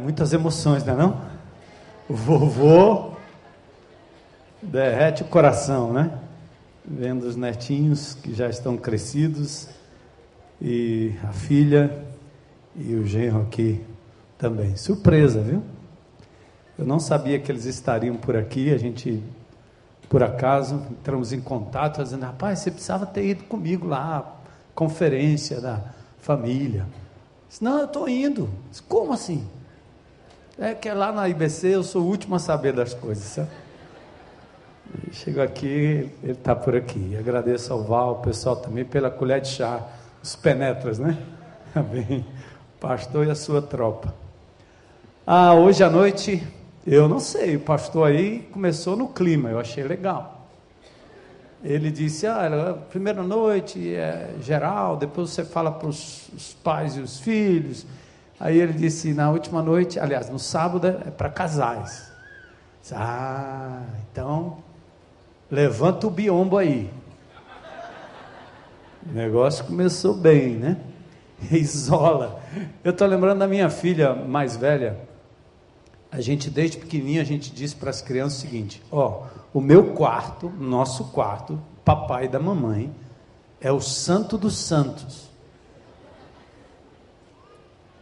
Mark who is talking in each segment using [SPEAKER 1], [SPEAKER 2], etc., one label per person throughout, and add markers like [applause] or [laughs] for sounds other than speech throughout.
[SPEAKER 1] muitas emoções, não é não? O vovô derrete o coração, né? Vendo os netinhos que já estão crescidos e a filha e o genro aqui também. Surpresa, viu? Eu não sabia que eles estariam por aqui, a gente, por acaso, entramos em contato, dizendo, rapaz, você precisava ter ido comigo lá, conferência da família. Disse, não, eu estou indo. Disse, Como assim? É que lá na IBC eu sou o último a saber das coisas, sabe? Chego aqui, ele está por aqui. Agradeço ao Val, o pessoal também, pela colher de chá, os penetras, né? [laughs] Bem, pastor e a sua tropa. Ah, hoje à noite, eu não sei, o pastor aí começou no clima, eu achei legal. Ele disse: Ah, primeira noite é geral, depois você fala para os pais e os filhos. Aí ele disse: Na última noite, aliás, no sábado é para casais. Disse, ah, então levanta o biombo aí. O negócio começou bem, né? [laughs] Isola. Eu estou lembrando da minha filha mais velha. A gente, desde pequenininho, a gente disse para as crianças o seguinte: Ó, o meu quarto, nosso quarto, papai da mamãe, é o santo dos santos.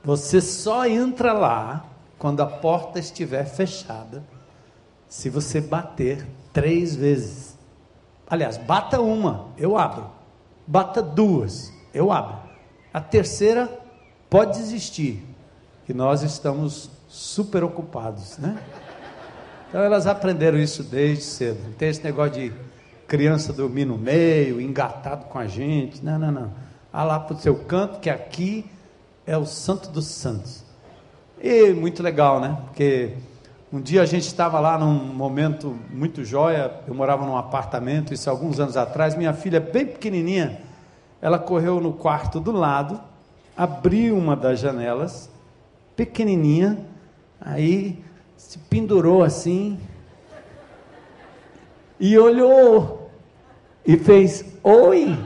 [SPEAKER 1] Você só entra lá quando a porta estiver fechada, se você bater três vezes. Aliás, bata uma, eu abro. Bata duas, eu abro. A terceira pode desistir, que nós estamos super ocupados, né? Então elas aprenderam isso desde cedo. Não tem esse negócio de criança dormir no meio, engatado com a gente. Não, não, não. Ah lá para o seu canto, que aqui é o santo dos santos. E muito legal, né? Porque um dia a gente estava lá num momento muito jóia, eu morava num apartamento, isso alguns anos atrás, minha filha bem pequenininha, ela correu no quarto do lado, abriu uma das janelas, pequenininha, aí se pendurou assim e olhou e fez oi.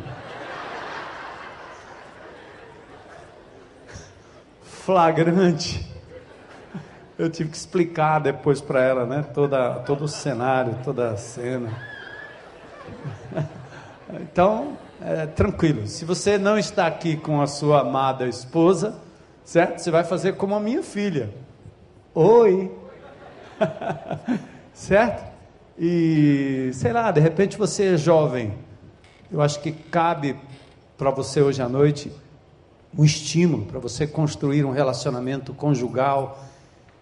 [SPEAKER 1] Flagrante. Eu tive que explicar depois para ela, né? Toda, todo o cenário, toda a cena. Então, é, tranquilo. Se você não está aqui com a sua amada esposa, certo? Você vai fazer como a minha filha. Oi. [laughs] certo? E sei lá, de repente você é jovem. Eu acho que cabe para você hoje à noite um estímulo para você construir um relacionamento conjugal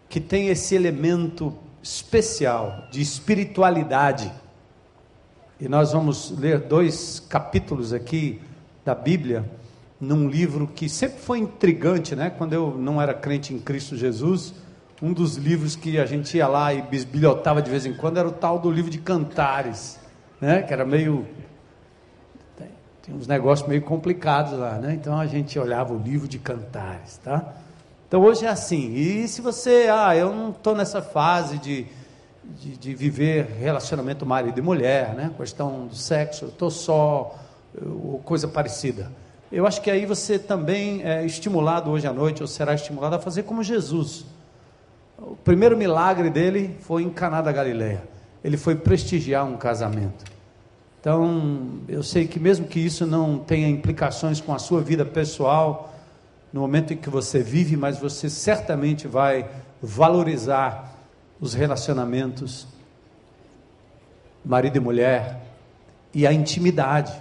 [SPEAKER 1] que tem esse elemento especial de espiritualidade. E nós vamos ler dois capítulos aqui da Bíblia, num livro que sempre foi intrigante, né? Quando eu não era crente em Cristo Jesus, um dos livros que a gente ia lá e bisbilhotava de vez em quando era o tal do livro de Cantares, né? Que era meio uns negócios meio complicados lá, né? Então a gente olhava o livro de Cantares, tá? Então hoje é assim. E se você, ah, eu não estou nessa fase de, de, de, viver relacionamento marido e mulher, né? Questão do sexo, eu estou só, ou coisa parecida. Eu acho que aí você também é estimulado hoje à noite, ou será estimulado a fazer como Jesus. O primeiro milagre dele foi em Caná da Galileia. Ele foi prestigiar um casamento. Então, eu sei que mesmo que isso não tenha implicações com a sua vida pessoal, no momento em que você vive, mas você certamente vai valorizar os relacionamentos marido e mulher e a intimidade.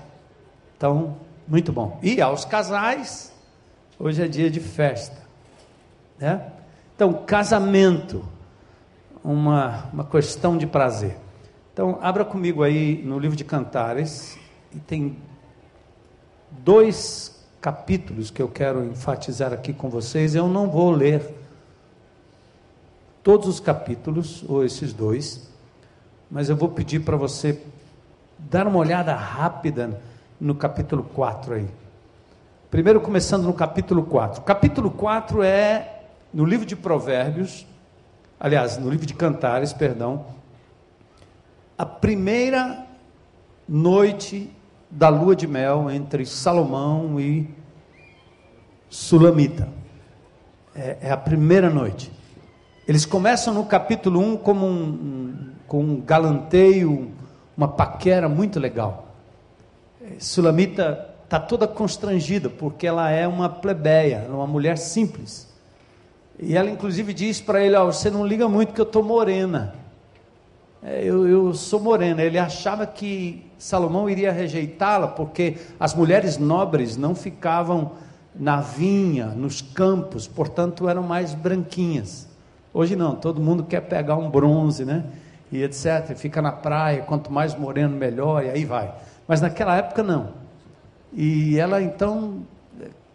[SPEAKER 1] Então, muito bom. E aos casais, hoje é dia de festa, né? Então, casamento, uma, uma questão de prazer. Então, abra comigo aí no livro de Cantares, e tem dois capítulos que eu quero enfatizar aqui com vocês. Eu não vou ler todos os capítulos, ou esses dois, mas eu vou pedir para você dar uma olhada rápida no capítulo 4 aí. Primeiro, começando no capítulo 4. capítulo 4 é no livro de Provérbios, aliás, no livro de Cantares, perdão, a primeira noite da lua de mel entre Salomão e Sulamita. É, é a primeira noite. Eles começam no capítulo 1 como um, um, com um galanteio, uma paquera muito legal. Sulamita está toda constrangida, porque ela é uma plebeia, uma mulher simples. E ela, inclusive, diz para ele: oh, Você não liga muito que eu estou morena. É, eu, eu sou morena. Ele achava que Salomão iria rejeitá-la, porque as mulheres nobres não ficavam na vinha, nos campos, portanto eram mais branquinhas. Hoje não, todo mundo quer pegar um bronze, né? E etc. Fica na praia, quanto mais moreno, melhor, e aí vai. Mas naquela época não. E ela então,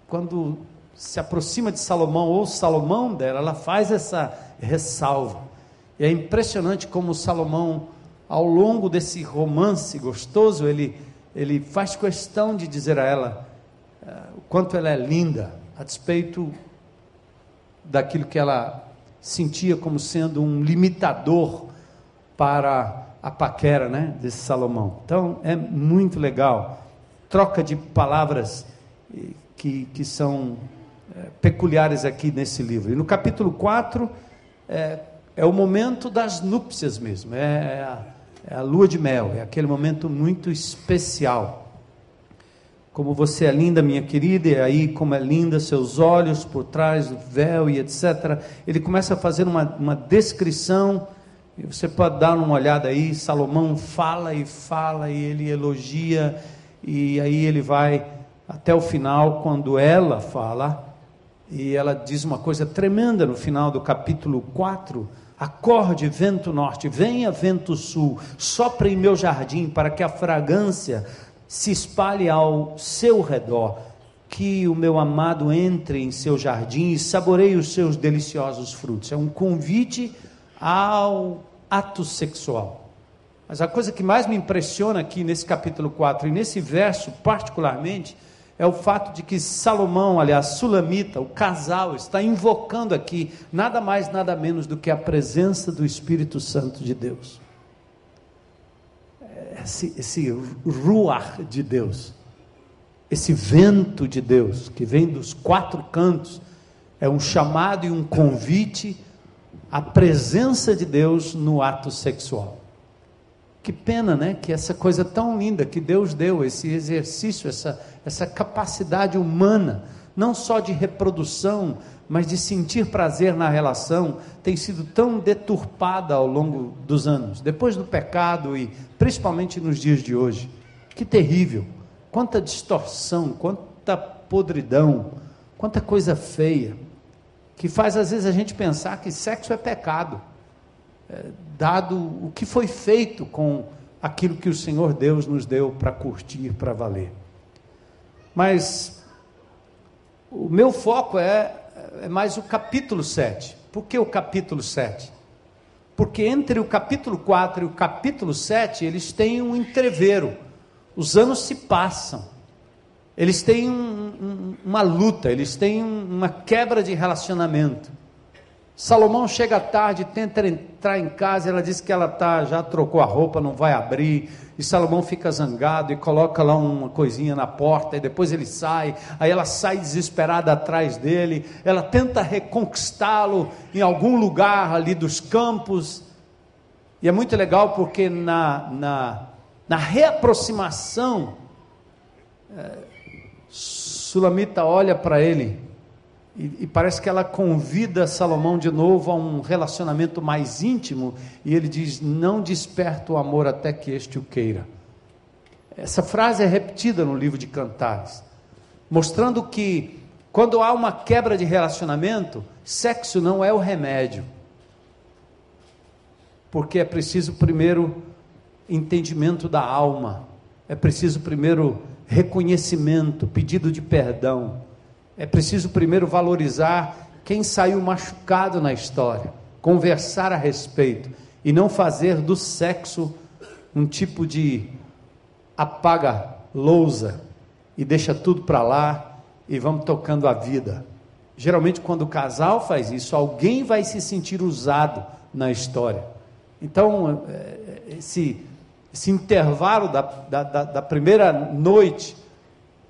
[SPEAKER 1] quando se aproxima de Salomão, ou Salomão dela, ela faz essa ressalva. E é impressionante como Salomão, ao longo desse romance gostoso, ele, ele faz questão de dizer a ela uh, o quanto ela é linda, a despeito daquilo que ela sentia como sendo um limitador para a paquera né, desse Salomão. Então é muito legal. Troca de palavras que, que são é, peculiares aqui nesse livro. E no capítulo 4 é, é o momento das núpcias mesmo, é, é, a, é a lua de mel, é aquele momento muito especial. Como você é linda, minha querida, e aí como é linda seus olhos por trás do véu e etc. Ele começa a fazer uma, uma descrição, e você pode dar uma olhada aí. Salomão fala e fala, e ele elogia, e aí ele vai até o final, quando ela fala, e ela diz uma coisa tremenda no final do capítulo 4 Acorde, vento norte, venha, vento sul, sopre em meu jardim para que a fragrância se espalhe ao seu redor. Que o meu amado entre em seu jardim e saboreie os seus deliciosos frutos. É um convite ao ato sexual. Mas a coisa que mais me impressiona aqui nesse capítulo 4 e nesse verso, particularmente, é o fato de que Salomão, aliás, Sulamita, o casal, está invocando aqui nada mais, nada menos do que a presença do Espírito Santo de Deus. Esse, esse ruar de Deus, esse vento de Deus que vem dos quatro cantos, é um chamado e um convite à presença de Deus no ato sexual. Que pena, né? Que essa coisa tão linda que Deus deu, esse exercício, essa, essa capacidade humana, não só de reprodução, mas de sentir prazer na relação, tem sido tão deturpada ao longo dos anos, depois do pecado e principalmente nos dias de hoje. Que terrível! Quanta distorção, quanta podridão, quanta coisa feia, que faz às vezes a gente pensar que sexo é pecado. Dado o que foi feito com aquilo que o Senhor Deus nos deu para curtir, para valer. Mas o meu foco é, é mais o capítulo 7. Por que o capítulo 7? Porque entre o capítulo 4 e o capítulo 7, eles têm um entreveiro. Os anos se passam. Eles têm um, um, uma luta, eles têm uma quebra de relacionamento. Salomão chega tarde, tenta entrar em casa, ela diz que ela tá, já trocou a roupa, não vai abrir. E Salomão fica zangado e coloca lá uma coisinha na porta, e depois ele sai. Aí ela sai desesperada atrás dele. Ela tenta reconquistá-lo em algum lugar ali dos campos. E é muito legal porque na, na, na reaproximação, é, Sulamita olha para ele e, e, parece que ela convida Salomão de novo a um relacionamento mais íntimo, e ele diz: Não desperta o amor até que este o queira. Essa frase é repetida no livro de Cantares, mostrando que quando há uma quebra de relacionamento, sexo não é o remédio, porque é preciso primeiro entendimento da alma, é preciso primeiro reconhecimento, pedido de perdão é preciso primeiro valorizar quem saiu machucado na história, conversar a respeito e não fazer do sexo um tipo de apaga-lousa e deixa tudo para lá e vamos tocando a vida. Geralmente, quando o casal faz isso, alguém vai se sentir usado na história. Então, é, esse, esse intervalo da, da, da primeira noite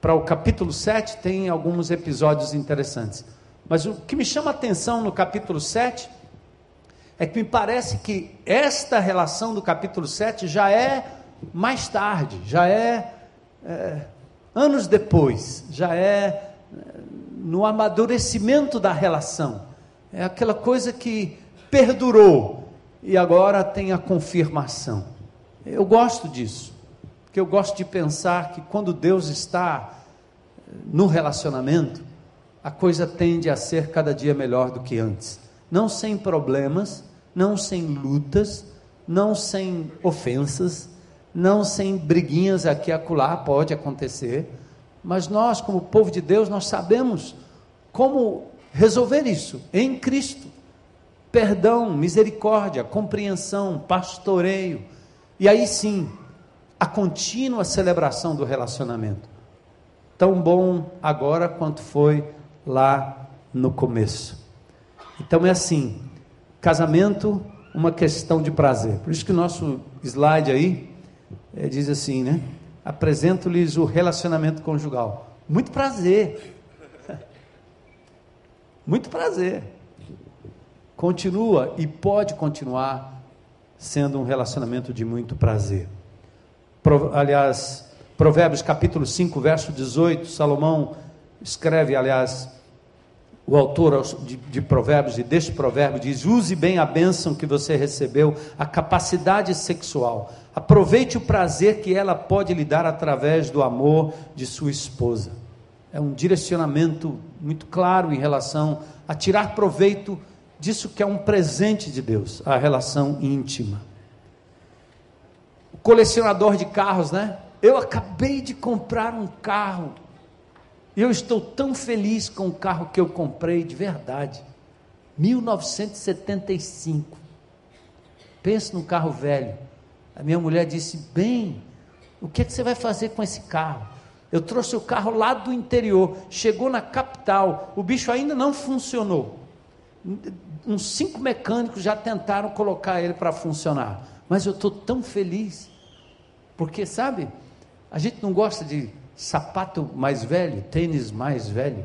[SPEAKER 1] para o capítulo 7 tem alguns episódios interessantes. Mas o que me chama a atenção no capítulo 7 É que me parece que esta relação do capítulo 7 já é mais tarde, já é, é anos depois, já é, é no amadurecimento da relação. É aquela coisa que perdurou e agora tem a confirmação. Eu gosto disso, porque eu gosto de pensar que quando Deus está no relacionamento, a coisa tende a ser cada dia melhor do que antes. Não sem problemas, não sem lutas, não sem ofensas, não sem briguinhas aqui e acolá, pode acontecer, mas nós, como povo de Deus, nós sabemos como resolver isso em Cristo. Perdão, misericórdia, compreensão, pastoreio. E aí sim, a contínua celebração do relacionamento. Tão bom agora quanto foi lá no começo. Então é assim: casamento, uma questão de prazer. Por isso que o nosso slide aí é, diz assim, né? Apresento-lhes o relacionamento conjugal. Muito prazer. [laughs] Muito prazer. Continua e pode continuar sendo um relacionamento de muito prazer. Aliás, Provérbios capítulo 5, verso 18, Salomão escreve, aliás, o autor de, de, Provérbios e deste provérbio diz: use bem a bênção que você recebeu, a capacidade sexual. Aproveite o prazer que ela pode lhe dar através do amor de sua esposa. É um direcionamento muito claro em relação a tirar proveito disso que é um presente de Deus, a relação íntima. Colecionador de carros, né? Eu acabei de comprar um carro eu estou tão feliz com o carro que eu comprei, de verdade. 1975. Pense num carro velho. A minha mulher disse: Bem, o que, é que você vai fazer com esse carro? Eu trouxe o carro lá do interior, chegou na capital, o bicho ainda não funcionou. Uns cinco mecânicos já tentaram colocar ele para funcionar, mas eu estou tão feliz, porque sabe, a gente não gosta de sapato mais velho, tênis mais velho,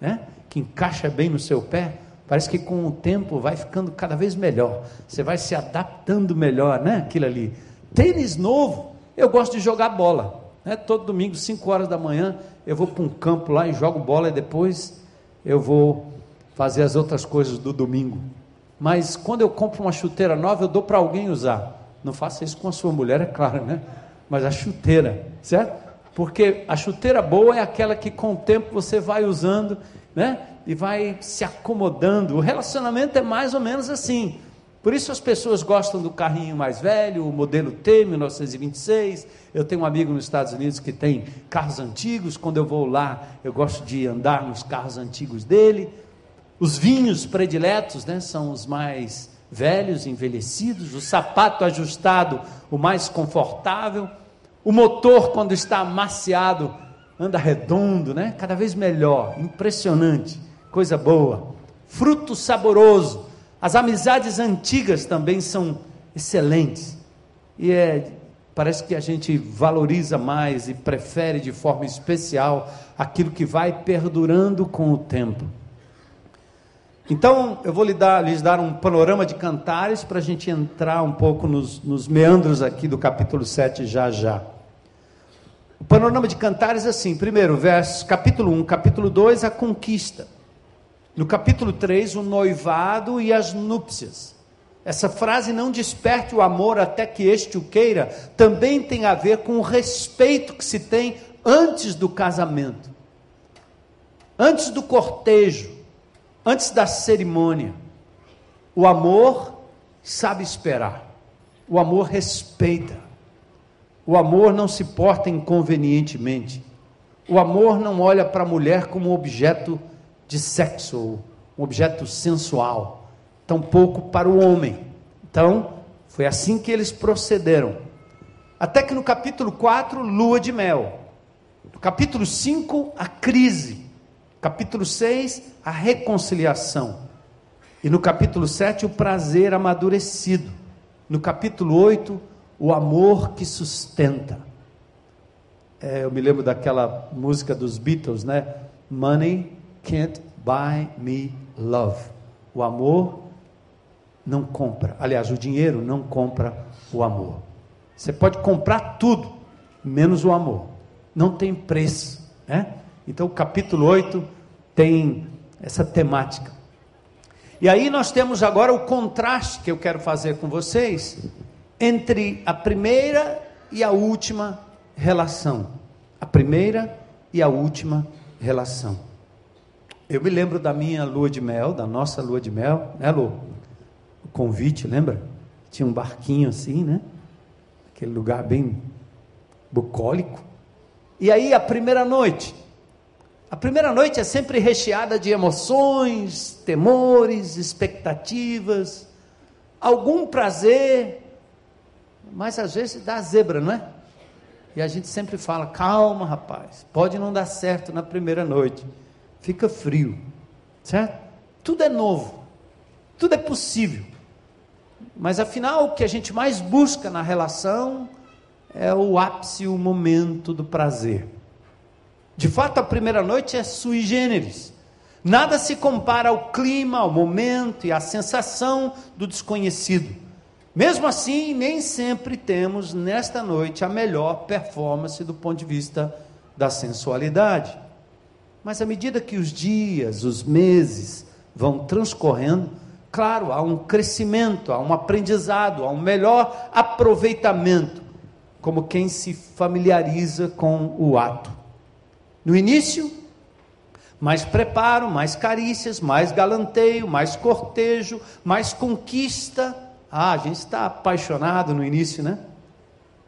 [SPEAKER 1] né? que encaixa bem no seu pé, parece que com o tempo vai ficando cada vez melhor, você vai se adaptando melhor, né? Aquilo ali. Tênis novo, eu gosto de jogar bola, né? Todo domingo, 5 horas da manhã, eu vou para um campo lá e jogo bola e depois eu vou fazer as outras coisas do domingo. Mas quando eu compro uma chuteira nova, eu dou para alguém usar. Não faça isso com a sua mulher, é claro, né? Mas a chuteira, certo? Porque a chuteira boa é aquela que com o tempo você vai usando, né? E vai se acomodando. O relacionamento é mais ou menos assim. Por isso as pessoas gostam do carrinho mais velho, o modelo T 1926. Eu tenho um amigo nos Estados Unidos que tem carros antigos. Quando eu vou lá, eu gosto de andar nos carros antigos dele. Os vinhos prediletos, né, são os mais velhos, envelhecidos. O sapato ajustado, o mais confortável. O motor, quando está amaciado, anda redondo, né? Cada vez melhor, impressionante, coisa boa. Fruto saboroso. As amizades antigas também são excelentes. E é, parece que a gente valoriza mais e prefere de forma especial aquilo que vai perdurando com o tempo. Então, eu vou lhes dar, lhes dar um panorama de cantares para a gente entrar um pouco nos, nos meandros aqui do capítulo 7 já já. O panorama de Cantares é assim: primeiro, verso, capítulo 1, capítulo 2, a conquista. No capítulo 3, o noivado e as núpcias. Essa frase não desperte o amor até que este o queira, também tem a ver com o respeito que se tem antes do casamento, antes do cortejo, antes da cerimônia. O amor sabe esperar, o amor respeita. O amor não se porta inconvenientemente. O amor não olha para a mulher como um objeto de sexo, um objeto sensual, tampouco para o homem. Então, foi assim que eles procederam. Até que no capítulo 4, lua de mel. No capítulo 5, a crise. Capítulo 6, a reconciliação. E no capítulo 7, o prazer amadurecido. No capítulo 8, o amor que sustenta. É, eu me lembro daquela música dos Beatles, né? Money can't buy me love. O amor não compra. Aliás, o dinheiro não compra o amor. Você pode comprar tudo, menos o amor. Não tem preço. Né? Então, o capítulo 8 tem essa temática. E aí nós temos agora o contraste que eu quero fazer com vocês entre a primeira e a última relação. A primeira e a última relação. Eu me lembro da minha lua de mel, da nossa lua de mel, né, Lu? O convite, lembra? Tinha um barquinho assim, né? Aquele lugar bem bucólico. E aí, a primeira noite. A primeira noite é sempre recheada de emoções, temores, expectativas, algum prazer, mas às vezes dá zebra, não é? E a gente sempre fala: calma, rapaz, pode não dar certo na primeira noite, fica frio, certo? Tudo é novo, tudo é possível, mas afinal, o que a gente mais busca na relação é o ápice, o momento do prazer. De fato, a primeira noite é sui generis. Nada se compara ao clima, ao momento e à sensação do desconhecido. Mesmo assim, nem sempre temos nesta noite a melhor performance do ponto de vista da sensualidade. Mas à medida que os dias, os meses vão transcorrendo, claro, há um crescimento, há um aprendizado, há um melhor aproveitamento, como quem se familiariza com o ato. No início, mais preparo, mais carícias, mais galanteio, mais cortejo, mais conquista ah, a gente está apaixonado no início, né?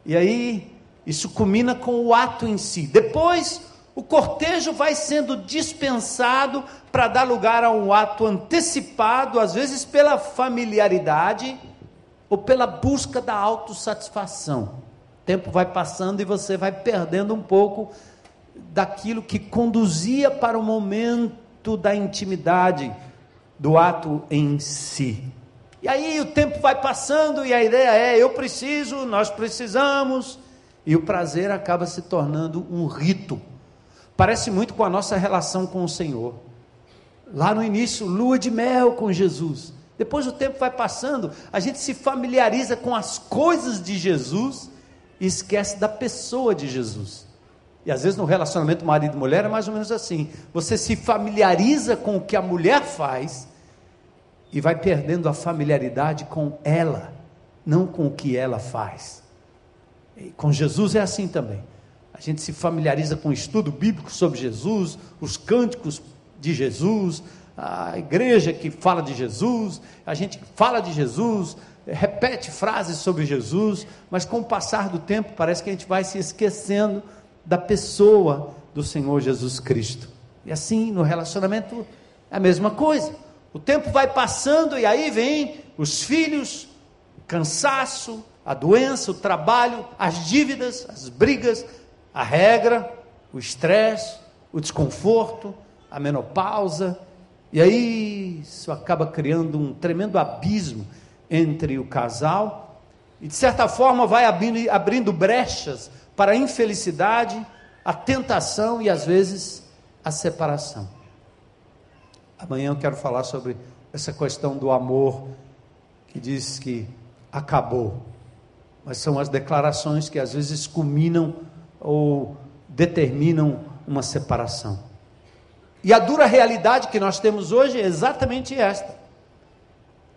[SPEAKER 1] E aí, isso culmina com o ato em si. Depois, o cortejo vai sendo dispensado para dar lugar a um ato antecipado, às vezes pela familiaridade ou pela busca da autossatisfação. O tempo vai passando e você vai perdendo um pouco daquilo que conduzia para o momento da intimidade, do ato em si. E aí o tempo vai passando e a ideia é: eu preciso, nós precisamos, e o prazer acaba se tornando um rito. Parece muito com a nossa relação com o Senhor. Lá no início, lua de mel com Jesus. Depois o tempo vai passando, a gente se familiariza com as coisas de Jesus e esquece da pessoa de Jesus. E às vezes no relacionamento marido e mulher é mais ou menos assim. Você se familiariza com o que a mulher faz e vai perdendo a familiaridade com ela, não com o que ela faz. E com Jesus é assim também. A gente se familiariza com o estudo bíblico sobre Jesus, os cânticos de Jesus, a igreja que fala de Jesus, a gente fala de Jesus, repete frases sobre Jesus, mas com o passar do tempo parece que a gente vai se esquecendo da pessoa do Senhor Jesus Cristo. E assim, no relacionamento, é a mesma coisa. O tempo vai passando e aí vem os filhos, o cansaço, a doença, o trabalho, as dívidas, as brigas, a regra, o estresse, o desconforto, a menopausa. E aí isso acaba criando um tremendo abismo entre o casal e de certa forma vai abrindo, abrindo brechas para a infelicidade, a tentação e às vezes a separação. Amanhã eu quero falar sobre essa questão do amor que diz que acabou. Mas são as declarações que às vezes culminam ou determinam uma separação. E a dura realidade que nós temos hoje é exatamente esta: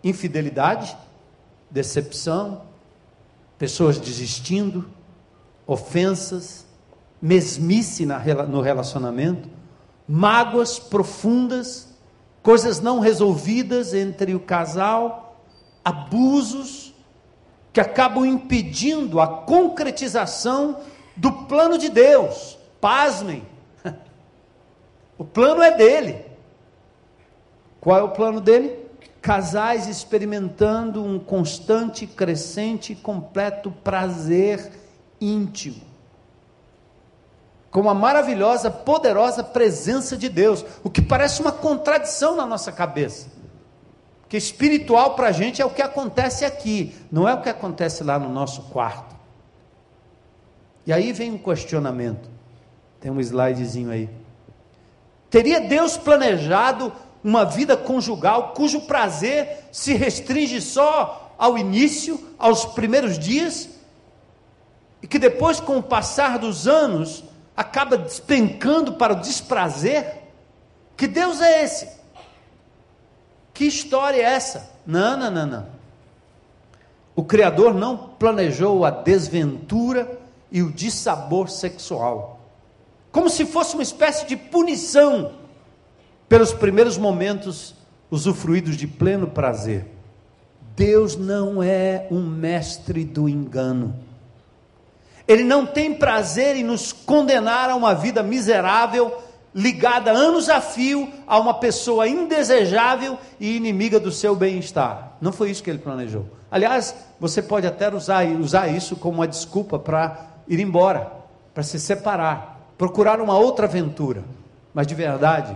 [SPEAKER 1] infidelidade, decepção, pessoas desistindo, ofensas, mesmice no relacionamento, mágoas profundas coisas não resolvidas entre o casal, abusos que acabam impedindo a concretização do plano de Deus. Pasmem, [laughs] o plano é dele. Qual é o plano dele? Casais experimentando um constante, crescente e completo prazer íntimo com a maravilhosa, poderosa presença de Deus, o que parece uma contradição na nossa cabeça. Que espiritual para a gente é o que acontece aqui, não é o que acontece lá no nosso quarto. E aí vem um questionamento. Tem um slidezinho aí. Teria Deus planejado uma vida conjugal cujo prazer se restringe só ao início, aos primeiros dias, e que depois, com o passar dos anos, acaba despencando para o desprazer? Que Deus é esse? Que história é essa? Não, não, não, não. O Criador não planejou a desventura e o dissabor sexual, como se fosse uma espécie de punição pelos primeiros momentos usufruídos de pleno prazer. Deus não é um mestre do engano. Ele não tem prazer em nos condenar a uma vida miserável, ligada anos a fio a uma pessoa indesejável e inimiga do seu bem-estar. Não foi isso que ele planejou. Aliás, você pode até usar, usar isso como uma desculpa para ir embora, para se separar, procurar uma outra aventura. Mas de verdade,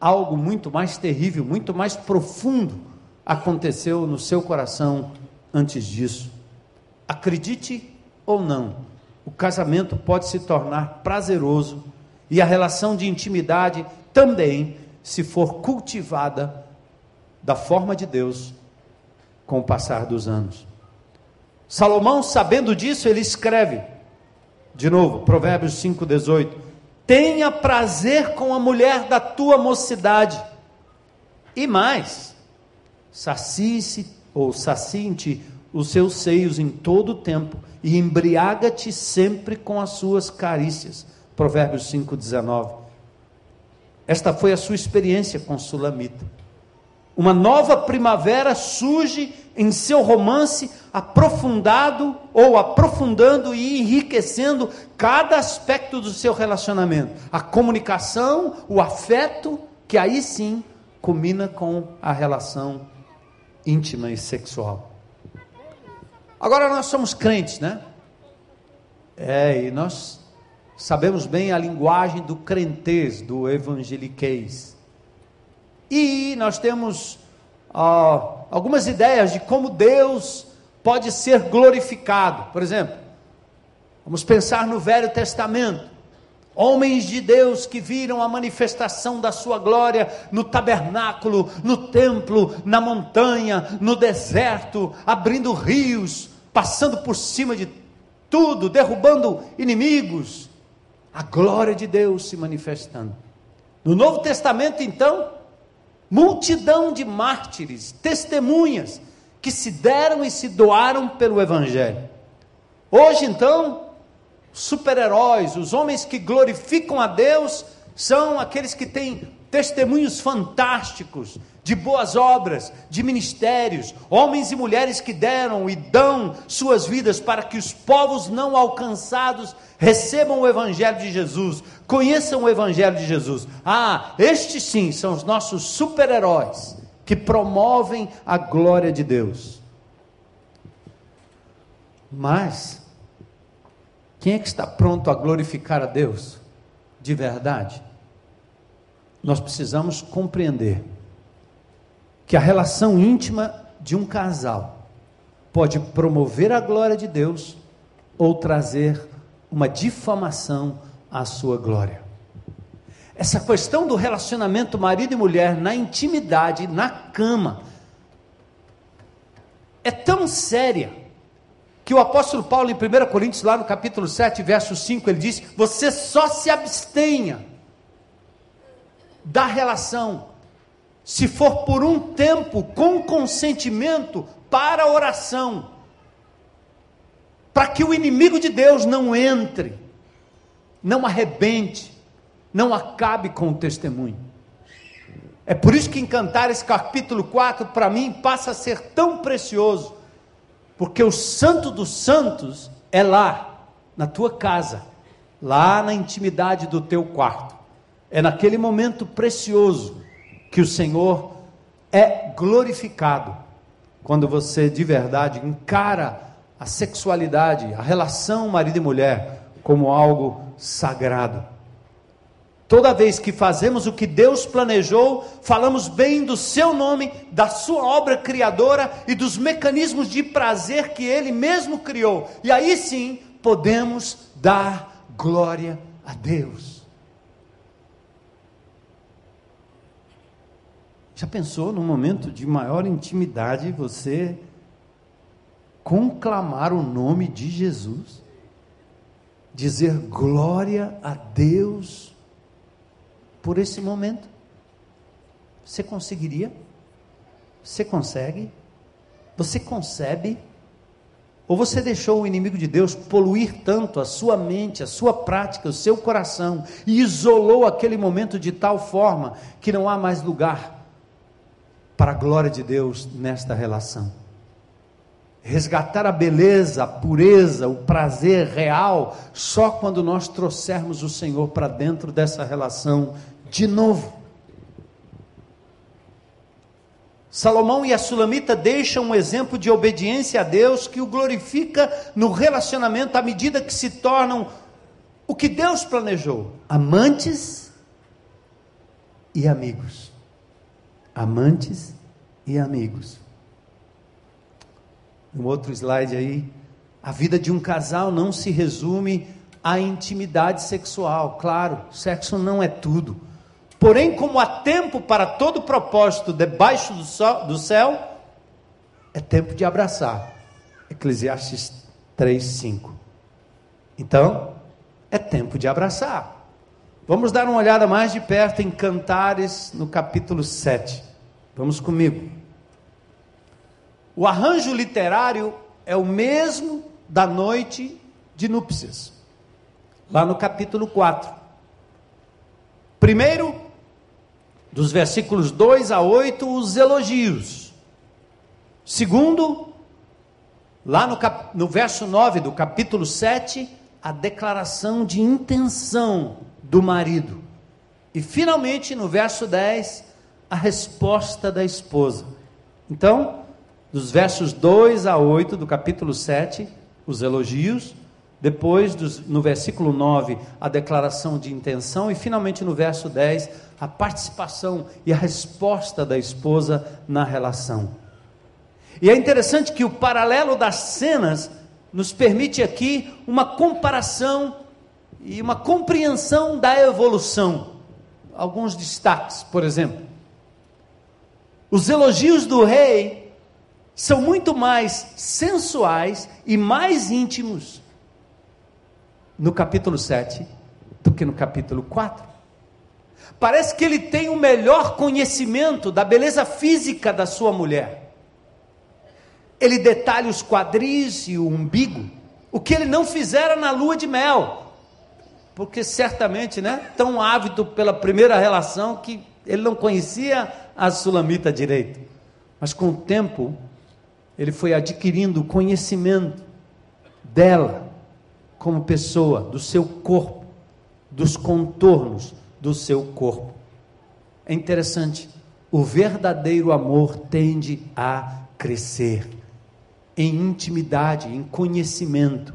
[SPEAKER 1] algo muito mais terrível, muito mais profundo aconteceu no seu coração antes disso. Acredite ou não, o casamento pode se tornar prazeroso e a relação de intimidade também, se for cultivada da forma de Deus com o passar dos anos. Salomão, sabendo disso, ele escreve, de novo, Provérbios 5,18: tenha prazer com a mulher da tua mocidade. E mais, sacie-se ou sacie os seus seios em todo o tempo e embriaga-te sempre com as suas carícias. Provérbios 5:19. Esta foi a sua experiência com Sulamita. Uma nova primavera surge em seu romance, aprofundado ou aprofundando e enriquecendo cada aspecto do seu relacionamento. A comunicação, o afeto, que aí sim culmina com a relação íntima e sexual. Agora nós somos crentes, né? É, e nós sabemos bem a linguagem do crentez, do evangeliquez. E nós temos ah, algumas ideias de como Deus pode ser glorificado. Por exemplo, vamos pensar no Velho Testamento. Homens de Deus que viram a manifestação da sua glória no tabernáculo, no templo, na montanha, no deserto, abrindo rios, passando por cima de tudo, derrubando inimigos. A glória de Deus se manifestando. No Novo Testamento, então, multidão de mártires, testemunhas, que se deram e se doaram pelo Evangelho. Hoje, então, super-heróis, os homens que glorificam a Deus, são aqueles que têm testemunhos fantásticos de boas obras, de ministérios, homens e mulheres que deram e dão suas vidas para que os povos não alcançados recebam o Evangelho de Jesus, conheçam o Evangelho de Jesus. Ah, estes sim são os nossos super-heróis que promovem a glória de Deus. Mas, quem é que está pronto a glorificar a Deus de verdade? Nós precisamos compreender que a relação íntima de um casal pode promover a glória de Deus ou trazer uma difamação à sua glória. Essa questão do relacionamento marido e mulher na intimidade, na cama, é tão séria que o apóstolo Paulo, em 1 Coríntios, lá no capítulo 7, verso 5, ele diz: Você só se abstenha da relação, se for por um tempo com consentimento para a oração, para que o inimigo de Deus não entre, não arrebente, não acabe com o testemunho. É por isso que em Cantares capítulo 4, para mim, passa a ser tão precioso, porque o santo dos santos é lá, na tua casa, lá na intimidade do teu quarto. É naquele momento precioso que o Senhor é glorificado. Quando você de verdade encara a sexualidade, a relação marido e mulher como algo sagrado. Toda vez que fazemos o que Deus planejou, falamos bem do seu nome, da sua obra criadora e dos mecanismos de prazer que ele mesmo criou. E aí sim podemos dar glória a Deus. Já pensou num momento de maior intimidade você conclamar o nome de Jesus? Dizer glória a Deus por esse momento? Você conseguiria? Você consegue? Você concebe? Ou você deixou o inimigo de Deus poluir tanto a sua mente, a sua prática, o seu coração e isolou aquele momento de tal forma que não há mais lugar para a glória de Deus nesta relação? Resgatar a beleza, a pureza, o prazer real, só quando nós trouxermos o Senhor para dentro dessa relação de novo. Salomão e a Sulamita deixam um exemplo de obediência a Deus que o glorifica no relacionamento à medida que se tornam o que Deus planejou: amantes e amigos. Amantes e amigos. Um outro slide aí. A vida de um casal não se resume à intimidade sexual. Claro, sexo não é tudo Porém, como há tempo para todo propósito debaixo do, sol, do céu, é tempo de abraçar. Eclesiastes 3, 5. Então, é tempo de abraçar. Vamos dar uma olhada mais de perto em Cantares, no capítulo 7. Vamos comigo. O arranjo literário é o mesmo da noite de núpcias, lá no capítulo 4. Primeiro, dos versículos 2 a 8, os elogios. Segundo, lá no, cap, no verso 9 do capítulo 7, a declaração de intenção do marido. E finalmente, no verso 10, a resposta da esposa. Então, dos versos 2 a 8 do capítulo 7, os elogios, depois, dos, no versículo 9, a declaração de intenção, e finalmente no verso 10, a participação e a resposta da esposa na relação. E é interessante que o paralelo das cenas nos permite aqui uma comparação e uma compreensão da evolução. Alguns destaques, por exemplo. Os elogios do rei são muito mais sensuais e mais íntimos no capítulo 7 do que no capítulo 4. Parece que ele tem o melhor conhecimento da beleza física da sua mulher. Ele detalha os quadris e o umbigo, o que ele não fizera na lua de mel, porque certamente, né, tão ávido pela primeira relação que ele não conhecia a sulamita direito. Mas com o tempo, ele foi adquirindo conhecimento dela como pessoa, do seu corpo, dos contornos do seu corpo. É interessante, o verdadeiro amor tende a crescer em intimidade, em conhecimento.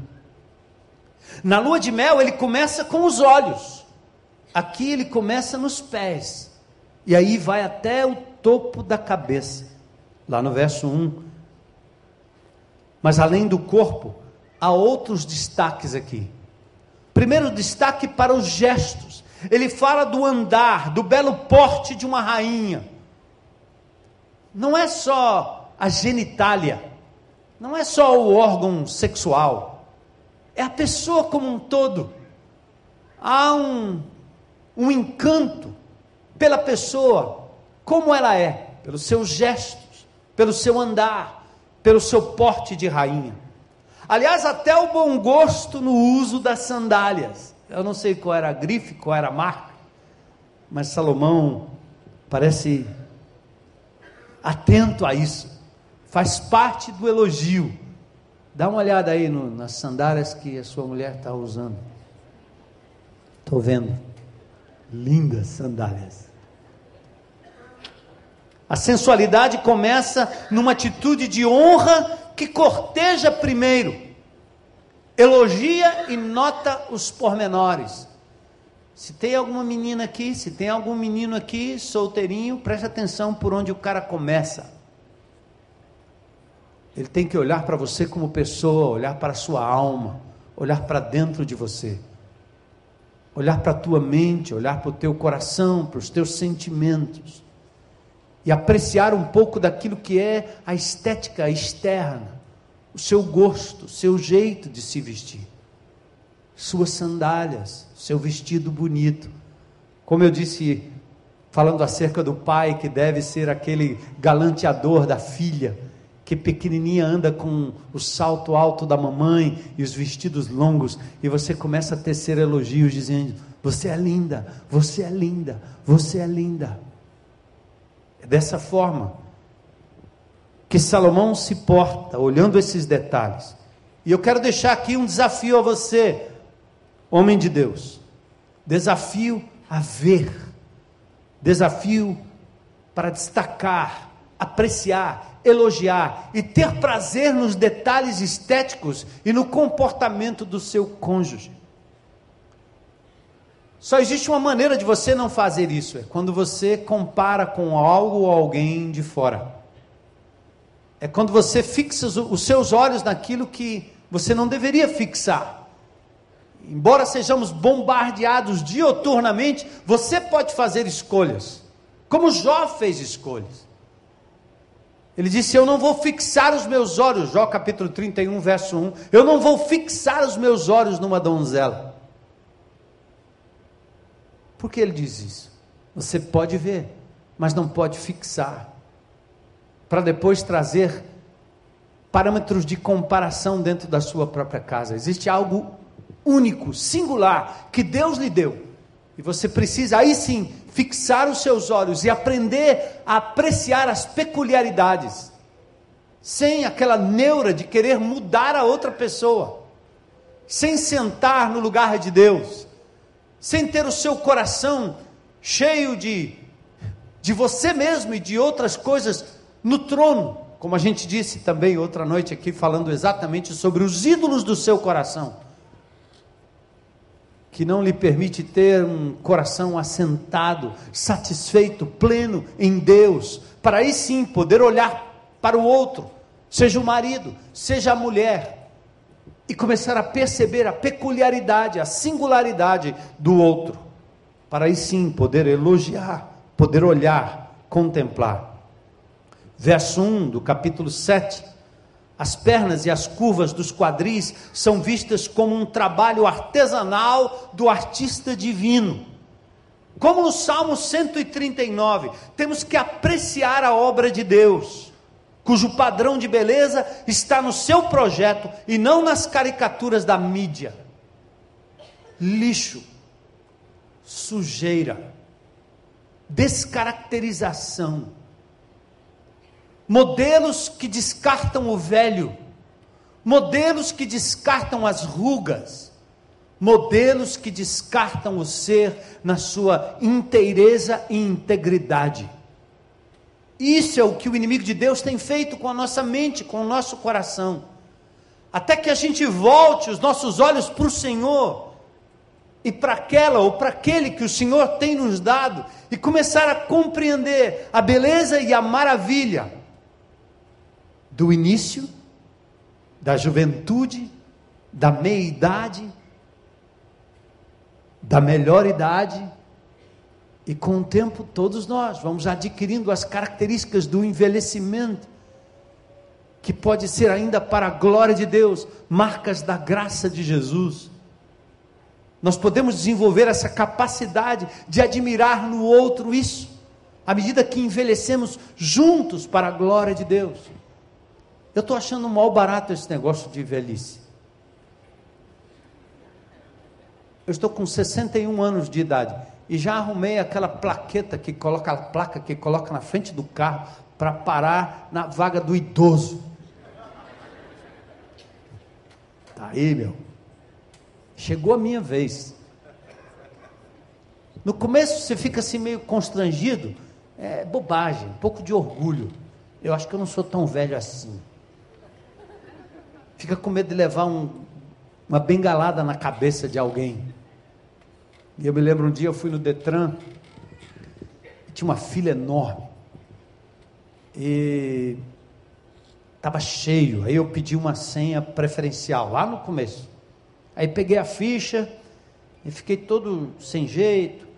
[SPEAKER 1] Na lua de mel, ele começa com os olhos, aqui ele começa nos pés, e aí vai até o topo da cabeça, lá no verso 1. Mas além do corpo, há outros destaques aqui. Primeiro destaque para os gestos. Ele fala do andar, do belo porte de uma rainha. Não é só a genitália, não é só o órgão sexual, é a pessoa como um todo. Há um, um encanto pela pessoa, como ela é, pelos seus gestos, pelo seu andar, pelo seu porte de rainha. Aliás, até o bom gosto no uso das sandálias. Eu não sei qual era a grife, qual era a marca, mas Salomão parece atento a isso. Faz parte do elogio. Dá uma olhada aí no, nas sandálias que a sua mulher está usando. Estou vendo. Lindas sandálias. A sensualidade começa numa atitude de honra que corteja primeiro, elogia e nota os pormenores. Se tem alguma menina aqui, se tem algum menino aqui, solteirinho, preste atenção por onde o cara começa. Ele tem que olhar para você como pessoa, olhar para a sua alma, olhar para dentro de você, olhar para a tua mente, olhar para o teu coração, para os teus sentimentos. e apreciar um pouco daquilo que é a estética externa, o seu gosto, o seu jeito de se vestir, suas sandálias, seu vestido bonito. Como eu disse, falando acerca do pai que deve ser aquele galanteador da filha, que pequenininha anda com o salto alto da mamãe e os vestidos longos, e você começa a tecer elogios dizendo: Você é linda, você é linda, você é linda. É dessa forma que Salomão se porta, olhando esses detalhes. E eu quero deixar aqui um desafio a você, homem de Deus. Desafio a ver. Desafio para destacar, apreciar, elogiar e ter prazer nos detalhes estéticos e no comportamento do seu cônjuge. Só existe uma maneira de você não fazer isso, é quando você compara com algo ou alguém de fora. É quando você fixa os seus olhos naquilo que você não deveria fixar. Embora sejamos bombardeados dioturnamente, você pode fazer escolhas. Como Jó fez escolhas. Ele disse: Eu não vou fixar os meus olhos, Jó capítulo 31, verso 1. Eu não vou fixar os meus olhos numa donzela. Por que ele diz isso? Você pode ver, mas não pode fixar. Para depois trazer parâmetros de comparação dentro da sua própria casa. Existe algo único, singular, que Deus lhe deu. E você precisa aí sim fixar os seus olhos e aprender a apreciar as peculiaridades, sem aquela neura de querer mudar a outra pessoa, sem sentar no lugar de Deus, sem ter o seu coração cheio de, de você mesmo e de outras coisas no trono, como a gente disse também outra noite aqui, falando exatamente sobre os ídolos do seu coração, que não lhe permite ter um coração assentado, satisfeito, pleno em Deus, para aí sim poder olhar para o outro, seja o marido, seja a mulher, e começar a perceber a peculiaridade, a singularidade do outro, para aí sim poder elogiar, poder olhar, contemplar. Verso 1 do capítulo 7. As pernas e as curvas dos quadris são vistas como um trabalho artesanal do artista divino. Como no Salmo 139, temos que apreciar a obra de Deus cujo padrão de beleza está no seu projeto e não nas caricaturas da mídia. Lixo, sujeira, descaracterização, modelos que descartam o velho, modelos que descartam as rugas, modelos que descartam o ser na sua inteireza e integridade. Isso é o que o inimigo de Deus tem feito com a nossa mente, com o nosso coração. Até que a gente volte os nossos olhos para o Senhor e para aquela ou para aquele que o Senhor tem nos dado e começar a compreender a beleza e a maravilha do início, da juventude, da meia-idade, da melhor idade e com o tempo, todos nós vamos adquirindo as características do envelhecimento, que pode ser ainda para a glória de Deus, marcas da graça de Jesus. Nós podemos desenvolver essa capacidade de admirar no outro isso, à medida que envelhecemos juntos para a glória de Deus. Eu estou achando mal barato esse negócio de velhice. Eu estou com 61 anos de idade e já arrumei aquela plaqueta que coloca a placa que coloca na frente do carro para parar na vaga do idoso. Tá aí, meu. Chegou a minha vez. No começo você fica assim meio constrangido, é bobagem, um pouco de orgulho. Eu acho que eu não sou tão velho assim. Fica com medo de levar um, uma bengalada na cabeça de alguém. E eu me lembro um dia eu fui no Detran, tinha uma fila enorme. E estava cheio. Aí eu pedi uma senha preferencial lá no começo. Aí peguei a ficha e fiquei todo sem jeito.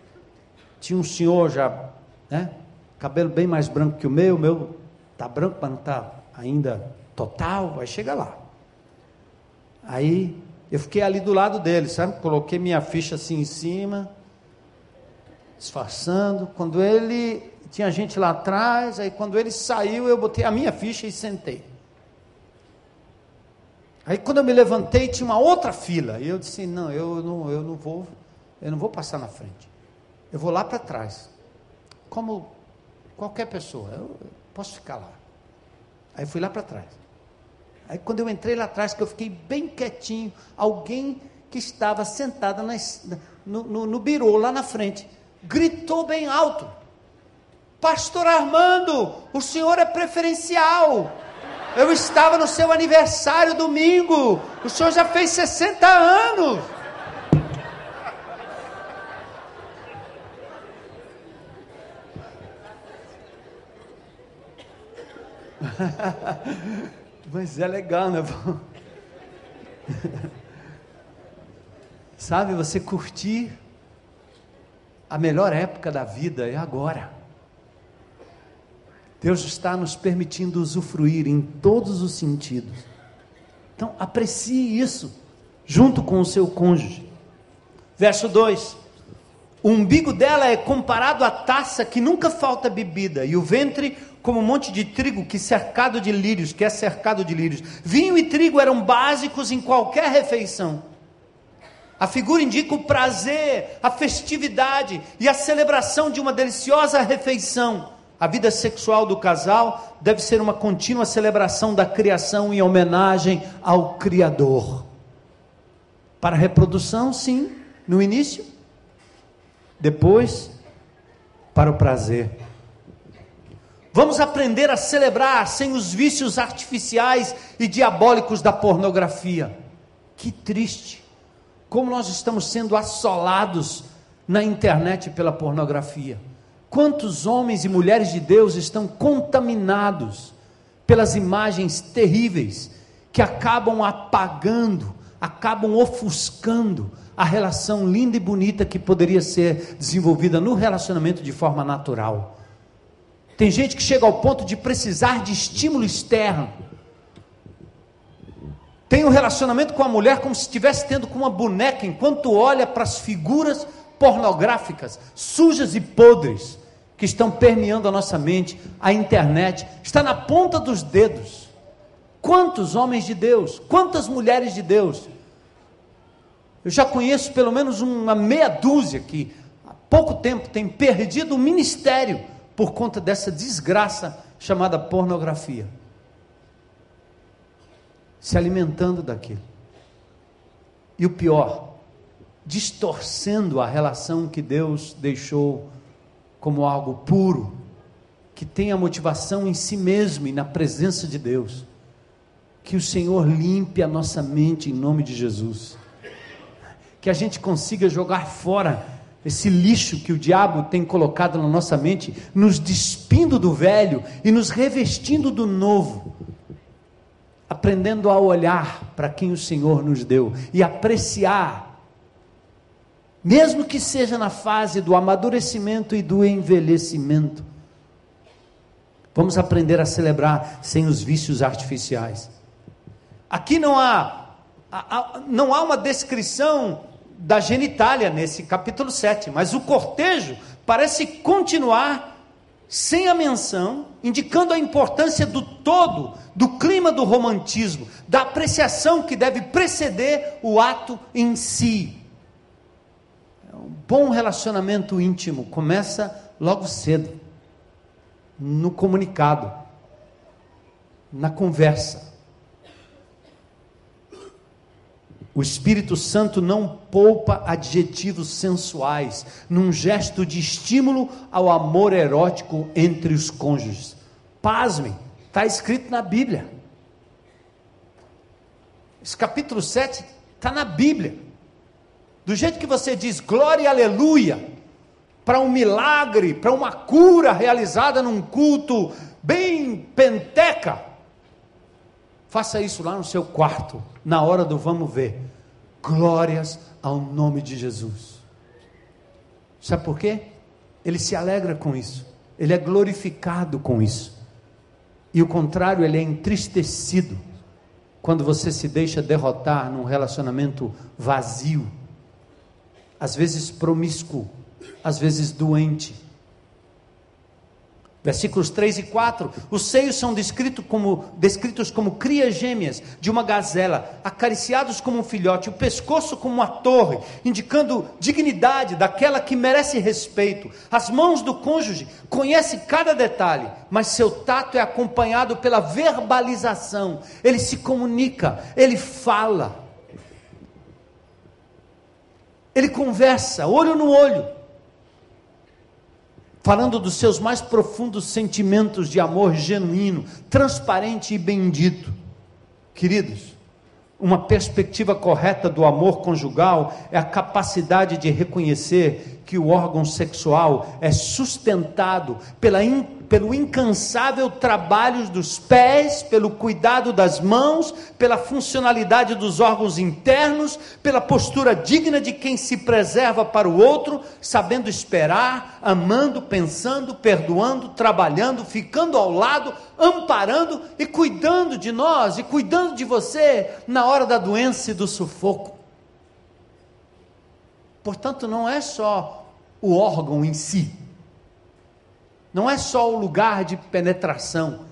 [SPEAKER 1] Tinha um senhor já, né? cabelo bem mais branco que o meu, o meu tá branco, mas não está ainda total, vai chegar lá. Aí eu fiquei ali do lado dele, sabe? Coloquei minha ficha assim em cima, disfarçando. Quando ele tinha gente lá atrás, aí quando ele saiu, eu botei a minha ficha e sentei. Aí quando eu me levantei, tinha uma outra fila. E eu disse: "Não, eu não, eu não vou, eu não vou passar na frente. Eu vou lá para trás. Como qualquer pessoa, eu posso ficar lá". Aí fui lá para trás. Aí quando eu entrei lá atrás, que eu fiquei bem quietinho, alguém que estava sentada no, no, no birô lá na frente, gritou bem alto: Pastor Armando, o senhor é preferencial. Eu estava no seu aniversário domingo. O senhor já fez 60 anos. [laughs] Mas é legal, né? Sabe, você curtir a melhor época da vida é agora. Deus está nos permitindo usufruir em todos os sentidos. Então, aprecie isso junto com o seu cônjuge. Verso 2: O umbigo dela é comparado à taça que nunca falta bebida, e o ventre como um monte de trigo que cercado de lírios, que é cercado de lírios. Vinho e trigo eram básicos em qualquer refeição. A figura indica o prazer, a festividade e a celebração de uma deliciosa refeição. A vida sexual do casal deve ser uma contínua celebração da criação em homenagem ao Criador. Para a reprodução, sim, no início. Depois, para o prazer. Vamos aprender a celebrar sem os vícios artificiais e diabólicos da pornografia. Que triste! Como nós estamos sendo assolados na internet pela pornografia. Quantos homens e mulheres de Deus estão contaminados pelas imagens terríveis que acabam apagando, acabam ofuscando a relação linda e bonita que poderia ser desenvolvida no relacionamento de forma natural. Tem gente que chega ao ponto de precisar de estímulo externo. Tem um relacionamento com a mulher como se estivesse tendo com uma boneca, enquanto olha para as figuras pornográficas, sujas e podres, que estão permeando a nossa mente, a internet, está na ponta dos dedos. Quantos homens de Deus, quantas mulheres de Deus. Eu já conheço pelo menos uma meia dúzia que há pouco tempo tem perdido o ministério por conta dessa desgraça chamada pornografia. Se alimentando daquilo. E o pior, distorcendo a relação que Deus deixou como algo puro, que tem a motivação em si mesmo e na presença de Deus. Que o Senhor limpe a nossa mente em nome de Jesus. Que a gente consiga jogar fora esse lixo que o diabo tem colocado na nossa mente, nos despindo do velho e nos revestindo do novo, aprendendo a olhar para quem o Senhor nos deu e apreciar, mesmo que seja na fase do amadurecimento e do envelhecimento. Vamos aprender a celebrar sem os vícios artificiais. Aqui não há, há não há uma descrição da genitália nesse capítulo 7, mas o cortejo parece continuar sem a menção, indicando a importância do todo, do clima do romantismo, da apreciação que deve preceder o ato em si. É um bom relacionamento íntimo começa logo cedo, no comunicado, na conversa. O Espírito Santo não poupa adjetivos sensuais num gesto de estímulo ao amor erótico entre os cônjuges. Pasmem, está escrito na Bíblia. Esse capítulo 7 está na Bíblia. Do jeito que você diz glória e aleluia para um milagre, para uma cura realizada num culto bem penteca, Faça isso lá no seu quarto, na hora do vamos ver. Glórias ao nome de Jesus. Sabe por quê? Ele se alegra com isso. ele é glorificado com isso. E o contrário, ele é entristecido quando você se deixa derrotar num relacionamento vazio, às vezes promíscuo, às vezes doente Versículos 3 e 4, os seios são descritos como, descritos como crias gêmeas de uma gazela, acariciados como um filhote, o pescoço como uma torre, indicando dignidade daquela que merece respeito. As mãos do cônjuge conhecem cada detalhe, mas seu tato é acompanhado pela verbalização. Ele se comunica, ele fala, ele conversa, olho no olho falando dos seus mais profundos sentimentos de amor genuíno, transparente e bendito. Queridos, uma perspectiva correta do amor conjugal é a capacidade de reconhecer que o órgão sexual é sustentado pela pelo incansável trabalho dos pés, pelo cuidado das mãos, pela funcionalidade dos órgãos internos, pela postura digna de quem se preserva para o outro, sabendo esperar, amando, pensando, perdoando, trabalhando, ficando ao lado, amparando e cuidando de nós e cuidando de você na hora da doença e do sufoco. Portanto, não é só o órgão em si, não é só o lugar de penetração.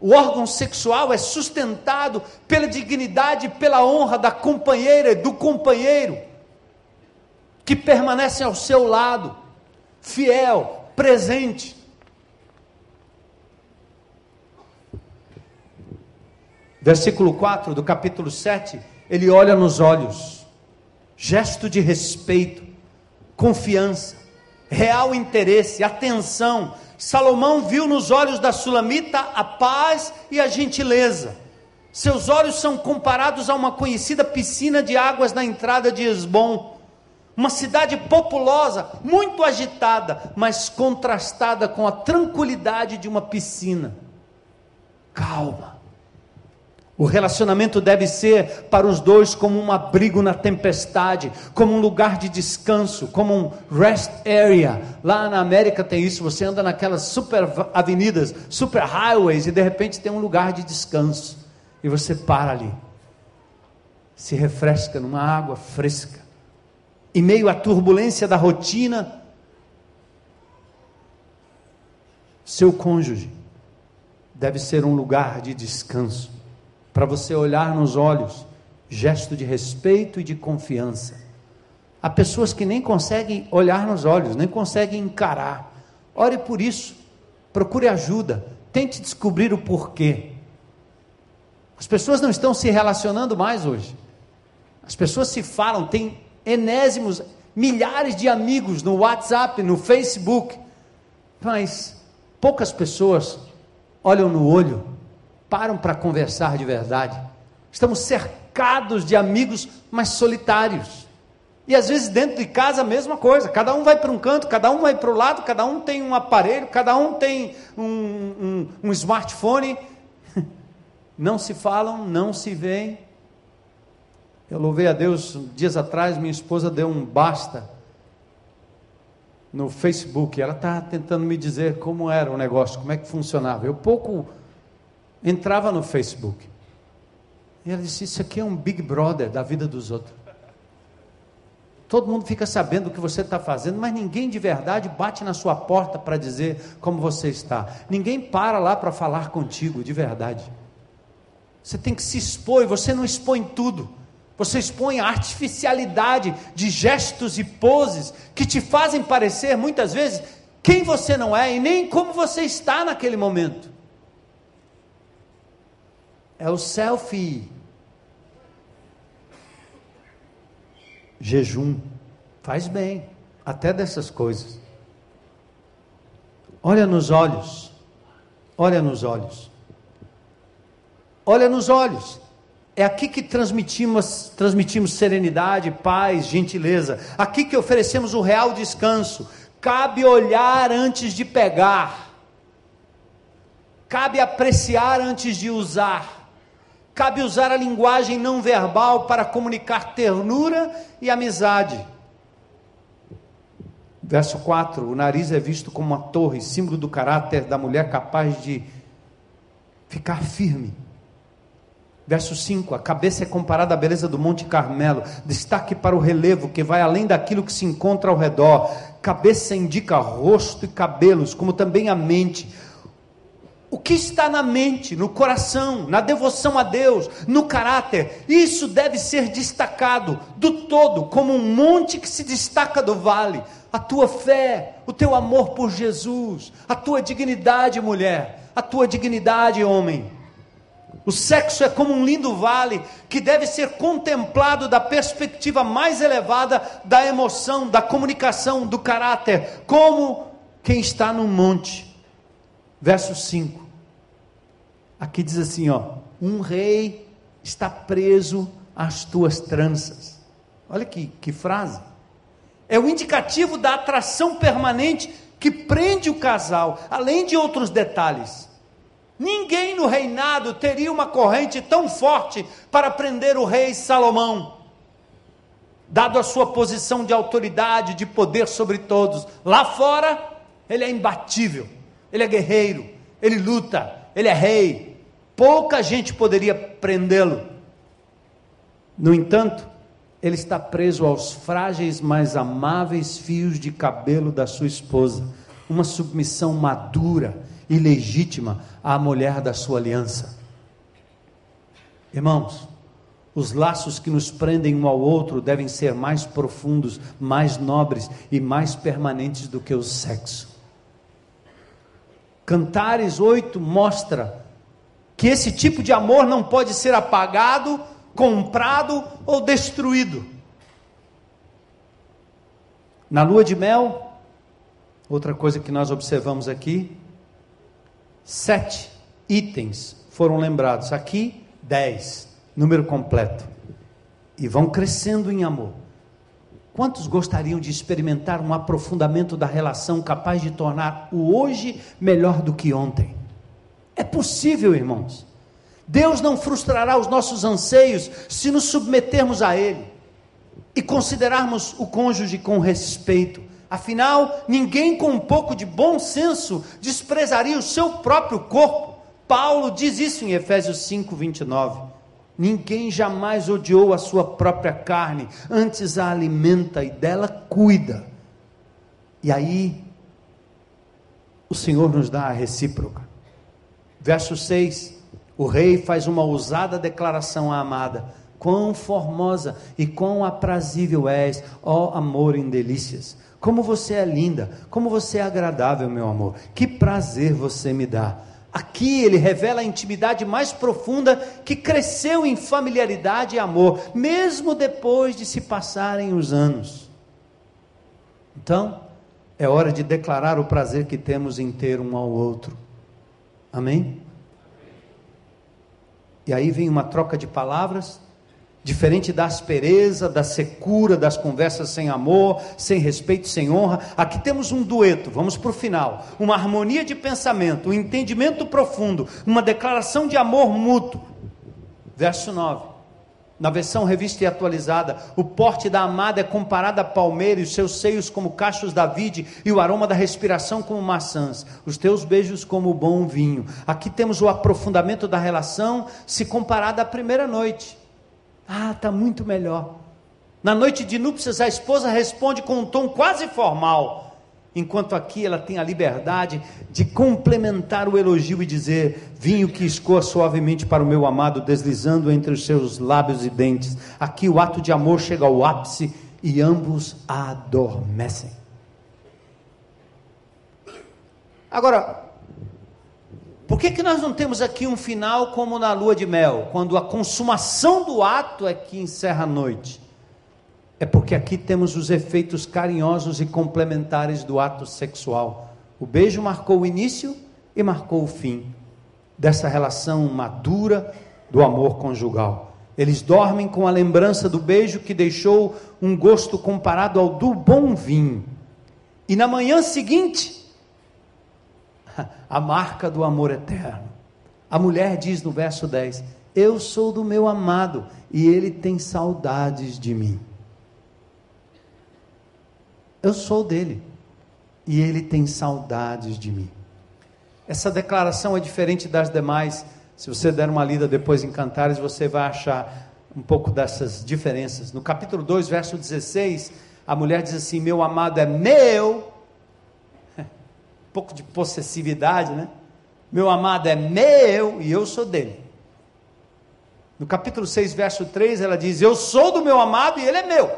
[SPEAKER 1] O órgão sexual é sustentado pela dignidade e pela honra da companheira e do companheiro, que permanecem ao seu lado, fiel, presente. Versículo 4 do capítulo 7, ele olha nos olhos, gesto de respeito, confiança real interesse, atenção. Salomão viu nos olhos da sulamita a paz e a gentileza. Seus olhos são comparados a uma conhecida piscina de águas na entrada de Esbom. Uma cidade populosa, muito agitada, mas contrastada com a tranquilidade de uma piscina. Calma o relacionamento deve ser para os dois como um abrigo na tempestade, como um lugar de descanso, como um rest area. Lá na América tem isso, você anda naquelas super avenidas, super highways e de repente tem um lugar de descanso e você para ali. Se refresca numa água fresca. Em meio à turbulência da rotina, seu cônjuge deve ser um lugar de descanso para você olhar nos olhos, gesto de respeito e de confiança. Há pessoas que nem conseguem olhar nos olhos, nem conseguem encarar. Ore por isso, procure ajuda, tente descobrir o porquê. As pessoas não estão se relacionando mais hoje. As pessoas se falam, tem enésimos, milhares de amigos no WhatsApp, no Facebook, mas poucas pessoas olham no olho param para conversar de verdade. Estamos cercados de amigos, mas solitários. E às vezes dentro de casa a mesma coisa, cada um vai para um canto, cada um vai para o lado, cada um tem um aparelho, cada um tem um, um, um smartphone. [laughs] Não se falam, não se veem. Eu louvei a Deus, dias atrás minha esposa deu um basta no Facebook. Ela está tentando me dizer como era o negócio, como é que funcionava. Eu pouco entrava no Facebook. E ela disse: Isso aqui é um Big Brother da vida dos outros. Todo mundo fica sabendo o que você está fazendo, mas ninguém de verdade bate na sua porta para dizer como você está. Ninguém para lá para falar contigo de verdade. Você tem que se expor você não expõe tudo. Você expõe a artificialidade de gestos e poses que te fazem parecer muitas vezes quem você não é e nem como você está naquele momento é o selfie. Jejum faz bem, até dessas coisas. Olha nos olhos, olha nos olhos, olha nos olhos. É aqui que transmitimos, transmitimos serenidade, paz, gentileza. Aqui que oferecemos o real descanso. Cabe olhar antes de pegar. Cabe apreciar antes de usar. Cabe usar a linguagem não verbal para comunicar ternura e amizade. Verso 4: O nariz é visto como uma torre, símbolo do caráter da mulher capaz de ficar firme. Verso 5: A cabeça é comparada à beleza do Monte Carmelo. Destaque para o relevo que vai além daquilo que se encontra ao redor. Cabeça indica rosto e cabelos, como também a mente. O que está na mente, no coração, na devoção a Deus, no caráter, isso deve ser destacado do todo, como um monte que se destaca do vale. A tua fé, o teu amor por Jesus, a tua dignidade, mulher, a tua dignidade, homem. O sexo é como um lindo vale que deve ser contemplado da perspectiva mais elevada da emoção, da comunicação, do caráter, como quem está num monte. Verso 5. Aqui diz assim, ó: Um rei está preso às tuas tranças. Olha que, que frase. É o indicativo da atração permanente que prende o casal, além de outros detalhes. Ninguém no reinado teria uma corrente tão forte para prender o rei Salomão, dado a sua posição de autoridade, de poder sobre todos. Lá fora, ele é imbatível, ele é guerreiro, ele luta, ele é rei. Pouca gente poderia prendê-lo. No entanto, ele está preso aos frágeis, mas amáveis fios de cabelo da sua esposa, uma submissão madura e legítima à mulher da sua aliança. Irmãos, os laços que nos prendem um ao outro devem ser mais profundos, mais nobres e mais permanentes do que o sexo. Cantares 8 mostra que esse tipo de amor não pode ser apagado, comprado ou destruído. Na lua de mel, outra coisa que nós observamos aqui, Sete itens foram lembrados. Aqui, dez, número completo. E vão crescendo em amor. Quantos gostariam de experimentar um aprofundamento da relação capaz de tornar o hoje melhor do que ontem? É possível, irmãos. Deus não frustrará os nossos anseios se nos submetermos a Ele e considerarmos o cônjuge com respeito, Afinal, ninguém com um pouco de bom senso desprezaria o seu próprio corpo. Paulo diz isso em Efésios 5, 29. Ninguém jamais odiou a sua própria carne, antes a alimenta e dela cuida. E aí, o Senhor nos dá a recíproca. Verso 6: O rei faz uma ousada declaração à amada: Quão formosa e quão aprazível és, ó amor em delícias. Como você é linda, como você é agradável, meu amor. Que prazer você me dá. Aqui ele revela a intimidade mais profunda que cresceu em familiaridade e amor, mesmo depois de se passarem os anos. Então, é hora de declarar o prazer que temos em ter um ao outro. Amém? E aí vem uma troca de palavras Diferente da aspereza, da secura, das conversas sem amor, sem respeito, sem honra, aqui temos um dueto, vamos para o final. Uma harmonia de pensamento, um entendimento profundo, uma declaração de amor mútuo. Verso 9. Na versão revista e atualizada, o porte da amada é comparado à palmeira e os seus seios como cachos da vide e o aroma da respiração como maçãs, os teus beijos como bom vinho. Aqui temos o aprofundamento da relação se comparado à primeira noite. Ah, está muito melhor. Na noite de núpcias, a esposa responde com um tom quase formal, enquanto aqui ela tem a liberdade de complementar o elogio e dizer: Vinho que escoa suavemente para o meu amado, deslizando entre os seus lábios e dentes. Aqui o ato de amor chega ao ápice e ambos adormecem. Agora, por que, que nós não temos aqui um final como na lua de mel, quando a consumação do ato é que encerra a noite? É porque aqui temos os efeitos carinhosos e complementares do ato sexual. O beijo marcou o início e marcou o fim dessa relação madura do amor conjugal. Eles dormem com a lembrança do beijo que deixou um gosto comparado ao do bom vinho. E na manhã seguinte, [laughs] a marca do amor eterno. A mulher diz no verso 10: Eu sou do meu amado e ele tem saudades de mim. Eu sou dele. e ele tem saudades de mim. Essa declaração é diferente das demais. Se você der uma lida depois em Cantares, você vai achar um pouco dessas diferenças. No capítulo 2, verso 16, a mulher diz assim: Meu amado é meu. Pouco de possessividade, né? Meu amado é meu e eu sou dele. No capítulo 6, verso 3, ela diz: Eu sou do meu amado e ele é meu.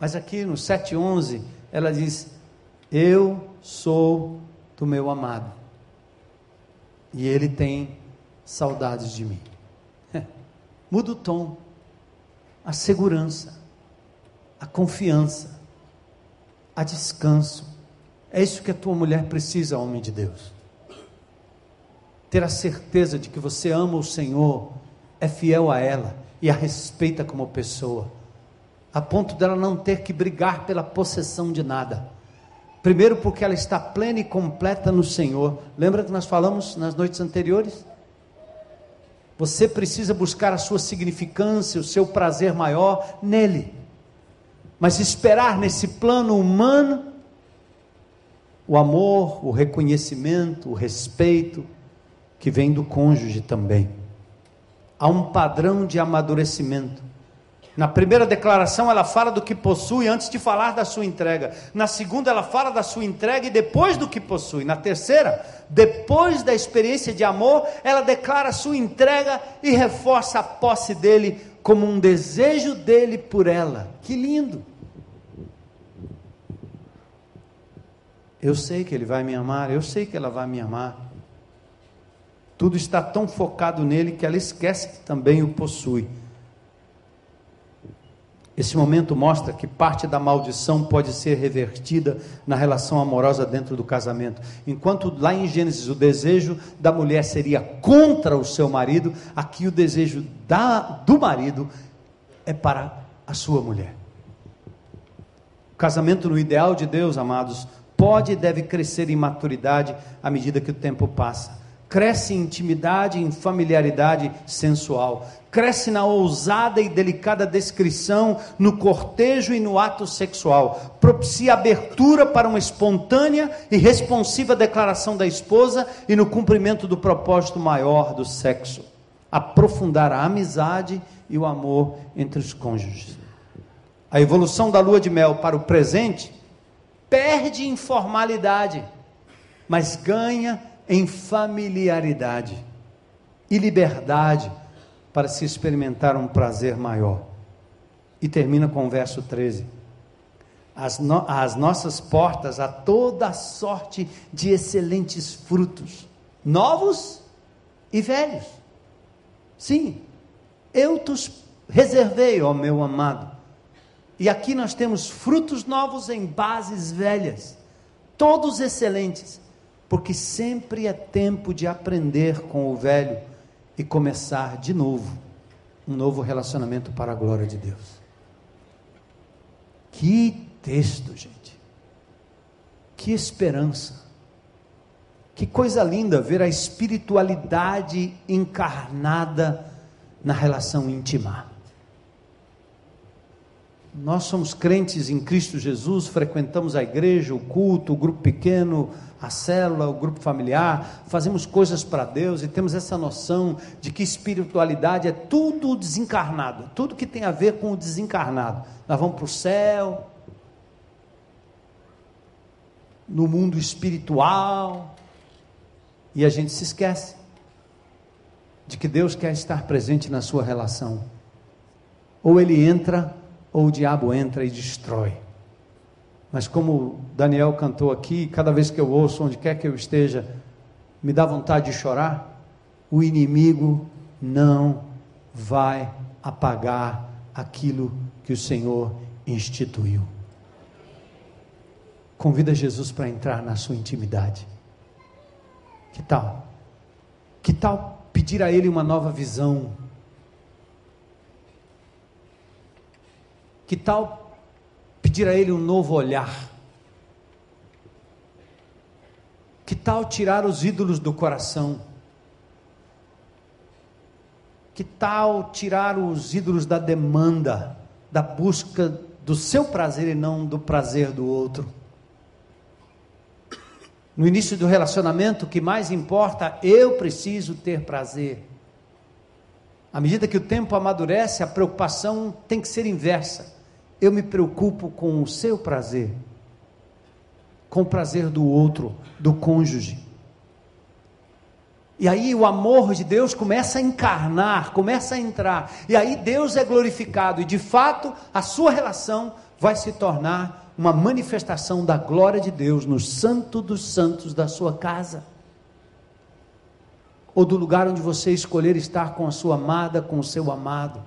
[SPEAKER 1] Mas aqui no 7,11, ela diz: Eu sou do meu amado e ele tem saudades de mim. Muda o tom, a segurança, a confiança, a descanso. É isso que a tua mulher precisa, homem de Deus. Ter a certeza de que você ama o Senhor, é fiel a ela e a respeita como pessoa, a ponto dela não ter que brigar pela possessão de nada. Primeiro, porque ela está plena e completa no Senhor. Lembra que nós falamos nas noites anteriores? Você precisa buscar a sua significância, o seu prazer maior nele. Mas esperar nesse plano humano o amor, o reconhecimento, o respeito que vem do cônjuge também. Há um padrão de amadurecimento. Na primeira declaração, ela fala do que possui antes de falar da sua entrega. Na segunda, ela fala da sua entrega e depois do que possui. Na terceira, depois da experiência de amor, ela declara a sua entrega e reforça a posse dele como um desejo dele por ela. Que lindo! Eu sei que ele vai me amar, eu sei que ela vai me amar. Tudo está tão focado nele que ela esquece que também o possui. Esse momento mostra que parte da maldição pode ser revertida na relação amorosa dentro do casamento. Enquanto lá em Gênesis o desejo da mulher seria contra o seu marido, aqui o desejo da, do marido é para a sua mulher. O casamento no ideal de Deus, amados, pode e deve crescer em maturidade à medida que o tempo passa. Cresce em intimidade, em familiaridade sensual, cresce na ousada e delicada descrição no cortejo e no ato sexual, propicia abertura para uma espontânea e responsiva declaração da esposa e no cumprimento do propósito maior do sexo, aprofundar a amizade e o amor entre os cônjuges. A evolução da lua de mel para o presente perde informalidade, mas ganha em familiaridade e liberdade para se experimentar um prazer maior. E termina com o verso 13. As, no, as nossas portas a toda sorte de excelentes frutos, novos e velhos. Sim, eu te reservei, ó meu amado. E aqui nós temos frutos novos em bases velhas, todos excelentes porque sempre é tempo de aprender com o velho e começar de novo um novo relacionamento para a glória de Deus. Que texto, gente. Que esperança. Que coisa linda ver a espiritualidade encarnada na relação íntima. Nós somos crentes em Cristo Jesus, frequentamos a igreja, o culto, o grupo pequeno, a célula, o grupo familiar, fazemos coisas para Deus e temos essa noção de que espiritualidade é tudo desencarnado, tudo que tem a ver com o desencarnado. Nós vamos para o céu, no mundo espiritual, e a gente se esquece de que Deus quer estar presente na sua relação. Ou ele entra ou o diabo entra e destrói. Mas como Daniel cantou aqui, cada vez que eu ouço, onde quer que eu esteja, me dá vontade de chorar, o inimigo não vai apagar aquilo que o Senhor instituiu. Convida Jesus para entrar na sua intimidade. Que tal? Que tal pedir a Ele uma nova visão? Que tal pedir a Ele um novo olhar? Que tal tirar os ídolos do coração? Que tal tirar os ídolos da demanda, da busca do seu prazer e não do prazer do outro? No início do relacionamento, o que mais importa, eu preciso ter prazer. À medida que o tempo amadurece, a preocupação tem que ser inversa. Eu me preocupo com o seu prazer, com o prazer do outro, do cônjuge. E aí o amor de Deus começa a encarnar, começa a entrar. E aí Deus é glorificado. E de fato, a sua relação vai se tornar uma manifestação da glória de Deus no santo dos santos da sua casa. Ou do lugar onde você escolher estar com a sua amada, com o seu amado.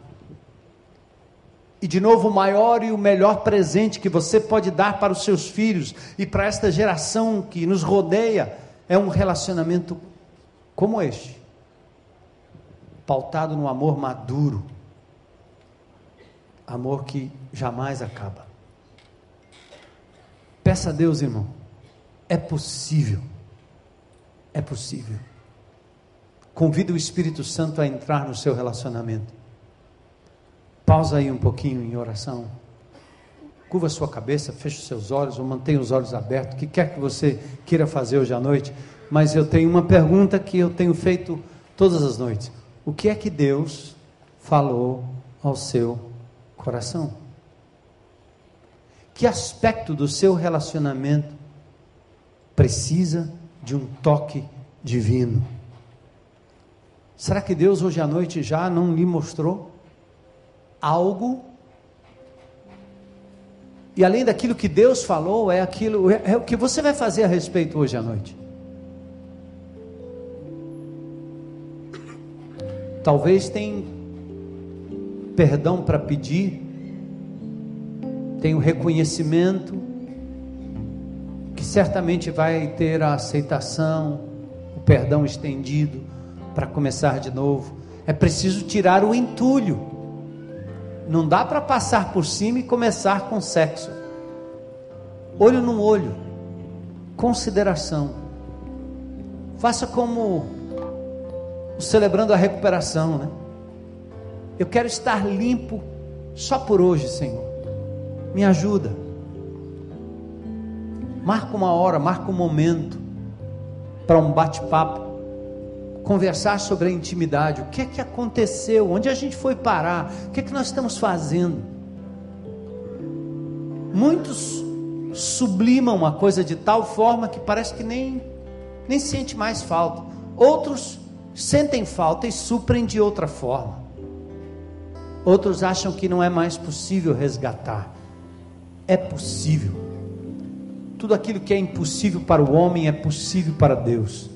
[SPEAKER 1] E de novo, o maior e o melhor presente que você pode dar para os seus filhos e para esta geração que nos rodeia é um relacionamento como este, pautado no amor maduro, amor que jamais acaba. Peça a Deus, irmão, é possível, é possível. Convida o Espírito Santo a entrar no seu relacionamento. Pausa aí um pouquinho em oração. Curva sua cabeça, feche os seus olhos ou mantenha os olhos abertos, o que quer que você queira fazer hoje à noite mas eu tenho uma pergunta que eu tenho feito todas as noites: o que é que Deus falou ao seu coração? Que aspecto do seu relacionamento precisa de um toque divino? Será que Deus hoje à noite já não lhe mostrou algo? E além daquilo que Deus falou, é aquilo, é, é o que você vai fazer a respeito hoje à noite. Talvez tem perdão para pedir, tem o reconhecimento, que certamente vai ter a aceitação, o perdão estendido para começar de novo. É preciso tirar o entulho. Não dá para passar por cima e começar com sexo. Olho no olho. Consideração. Faça como celebrando a recuperação, né? Eu quero estar limpo só por hoje, Senhor. Me ajuda. Marca uma hora, marca um momento para um bate-papo, conversar sobre a intimidade. O que é que aconteceu? Onde a gente foi parar? O que é que nós estamos fazendo? Muitos sublimam uma coisa de tal forma que parece que nem nem sente mais falta. Outros sentem falta e suprem de outra forma. Outros acham que não é mais possível resgatar. É possível. Tudo aquilo que é impossível para o homem é possível para Deus.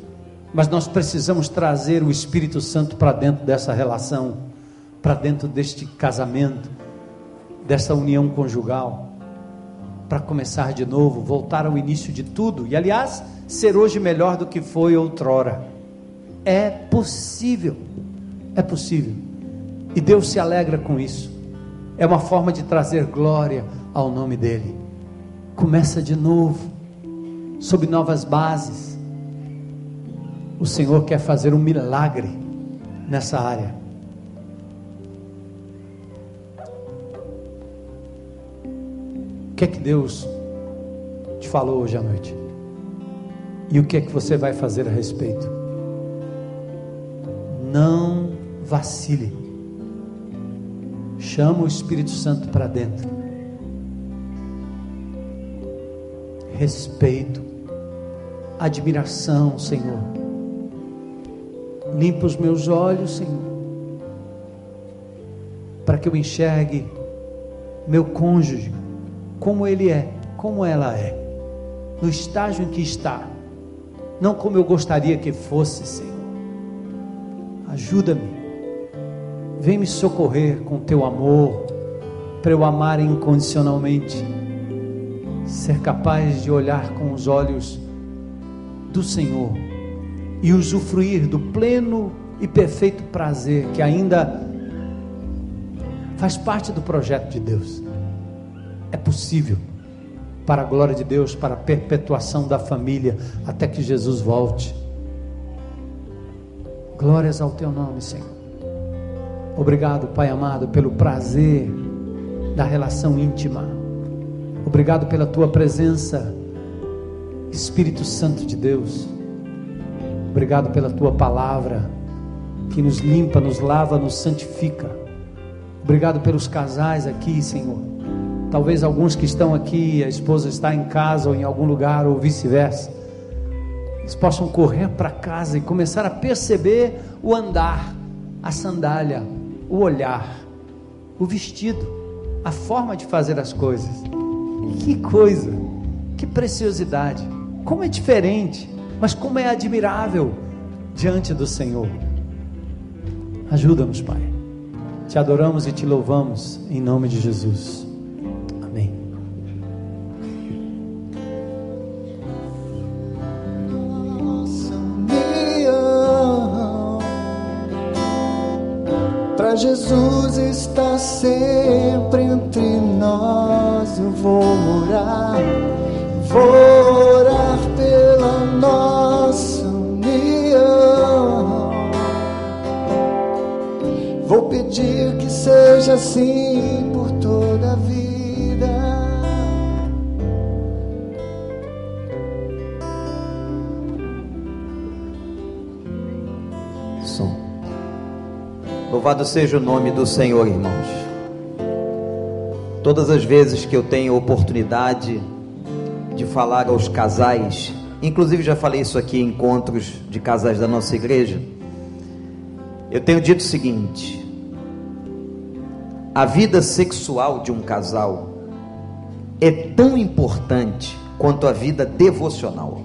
[SPEAKER 1] Mas nós precisamos trazer o Espírito Santo para dentro dessa relação, para dentro deste casamento, dessa união conjugal, para começar de novo, voltar ao início de tudo. E aliás, ser hoje melhor do que foi outrora. É possível. É possível. E Deus se alegra com isso. É uma forma de trazer glória ao nome dEle. Começa de novo, sob novas bases. O Senhor quer fazer um milagre nessa área. O que é que Deus te falou hoje à noite? E o que é que você vai fazer a respeito? Não vacile. Chama o Espírito Santo para dentro. Respeito, admiração, Senhor. Limpa os meus olhos, Senhor, para que eu enxergue meu cônjuge como ele é, como ela é, no estágio em que está, não como eu gostaria que fosse, Senhor. Ajuda-me, vem me socorrer com teu amor, para eu amar incondicionalmente, ser capaz de olhar com os olhos do Senhor e usufruir do pleno e perfeito prazer que ainda faz parte do projeto de Deus. É possível, para a glória de Deus, para a perpetuação da família, até que Jesus volte. Glórias ao teu nome, Senhor. Obrigado, Pai amado, pelo prazer da relação íntima. Obrigado pela tua presença Espírito Santo de Deus, obrigado pela tua palavra que nos limpa, nos lava, nos santifica. Obrigado pelos casais aqui, Senhor. Talvez alguns que estão aqui, a esposa está em casa ou em algum lugar, ou vice-versa. Eles possam correr para casa e começar a perceber o andar, a sandália, o olhar, o vestido, a forma de fazer as coisas. Que coisa, que preciosidade, como é diferente, mas como é admirável diante do Senhor. Ajuda-nos, Pai. Te adoramos e te louvamos em nome de Jesus.
[SPEAKER 2] Louvado seja o nome do Senhor, irmãos. Todas as vezes que eu tenho oportunidade de falar aos casais, inclusive já falei isso aqui em encontros de casais da nossa igreja, eu tenho dito o seguinte: a vida sexual de um casal é tão importante quanto a vida devocional.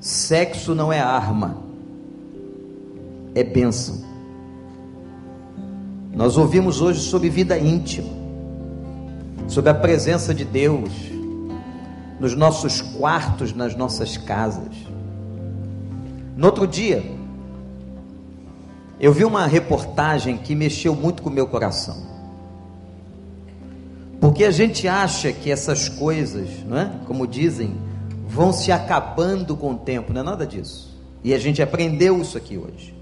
[SPEAKER 2] Sexo não é arma, é bênção. Nós ouvimos hoje sobre vida íntima, sobre a presença de Deus nos nossos quartos, nas nossas casas. No outro dia, eu vi uma reportagem que mexeu muito com o meu coração. Porque a gente acha que essas coisas, não é? Como dizem, vão se acabando com o tempo, não é nada disso. E a gente aprendeu isso aqui hoje.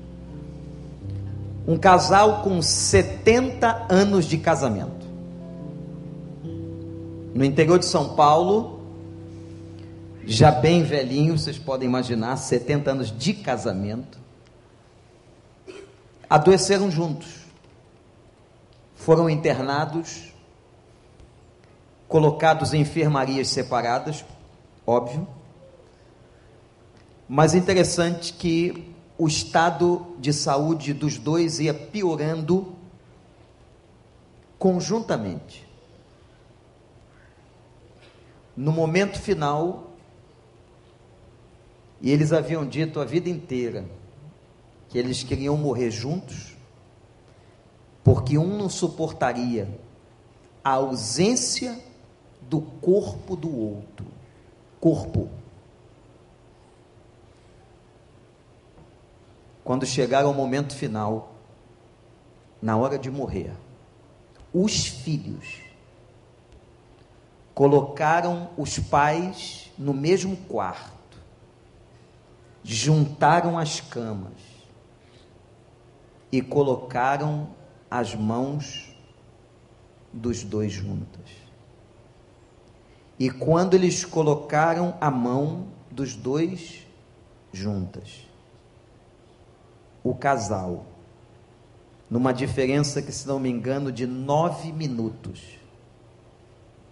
[SPEAKER 2] Um casal com 70 anos de casamento. No interior de São Paulo, já bem velhinho, vocês podem imaginar, 70 anos de casamento. Adoeceram juntos. Foram internados, colocados em enfermarias separadas, óbvio. Mas interessante que o estado de saúde dos dois ia piorando conjuntamente. No momento final, e eles haviam dito a vida inteira que eles queriam morrer juntos, porque um não suportaria a ausência do corpo do outro. Corpo. Quando chegaram ao momento final, na hora de morrer, os filhos colocaram os pais no mesmo quarto, juntaram as camas e colocaram as mãos dos dois juntas. E quando eles colocaram a mão dos dois juntas, o casal, numa diferença que, se não me engano, de nove minutos,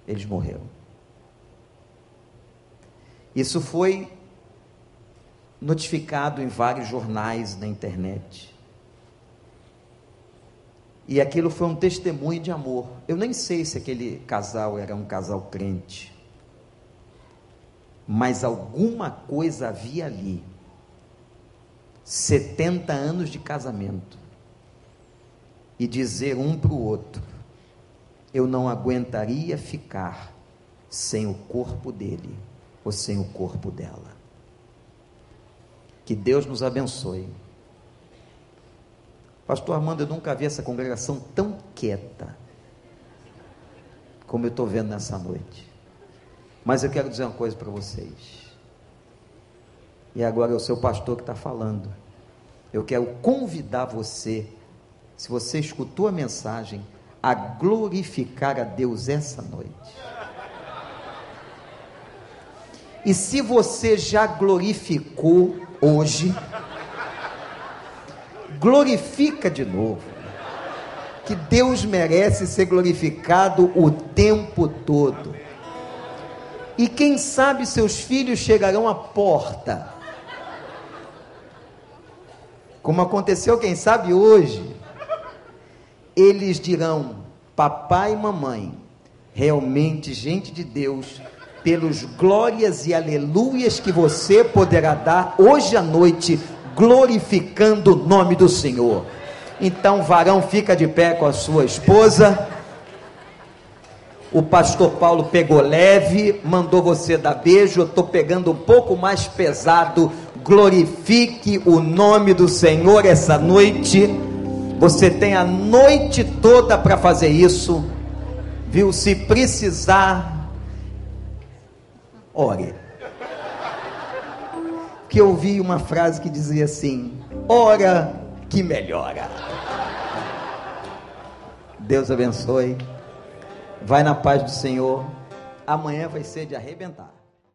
[SPEAKER 2] eles morreram. Isso foi notificado em vários jornais na internet. E aquilo foi um testemunho de amor. Eu nem sei se aquele casal era um casal crente. Mas alguma coisa havia ali. 70 anos de casamento. E dizer um para o outro: Eu não aguentaria ficar sem o corpo dele ou sem o corpo dela. Que Deus nos abençoe. Pastor Armando, eu nunca vi essa congregação tão quieta como eu estou vendo nessa noite. Mas eu quero dizer uma coisa para vocês. E agora é o seu pastor que está falando. Eu quero convidar você, se você escutou a mensagem, a glorificar a Deus essa noite. E se você já glorificou hoje, glorifica de novo. Que Deus merece ser glorificado o tempo todo. E quem sabe seus filhos chegarão à porta. Como aconteceu, quem sabe hoje, eles dirão: Papai e mamãe, realmente gente de Deus, pelos glórias e aleluias que você poderá dar hoje à noite, glorificando o nome do Senhor. Então, varão fica de pé com a sua esposa. O pastor Paulo pegou leve, mandou você dar beijo. Eu estou pegando um pouco mais pesado. Glorifique o nome do Senhor essa noite. Você tem a noite toda para fazer isso, viu? Se precisar, ore. Que eu ouvi uma frase que dizia assim: ora que melhora. Deus abençoe. Vai na paz do Senhor. Amanhã vai ser de arrebentar.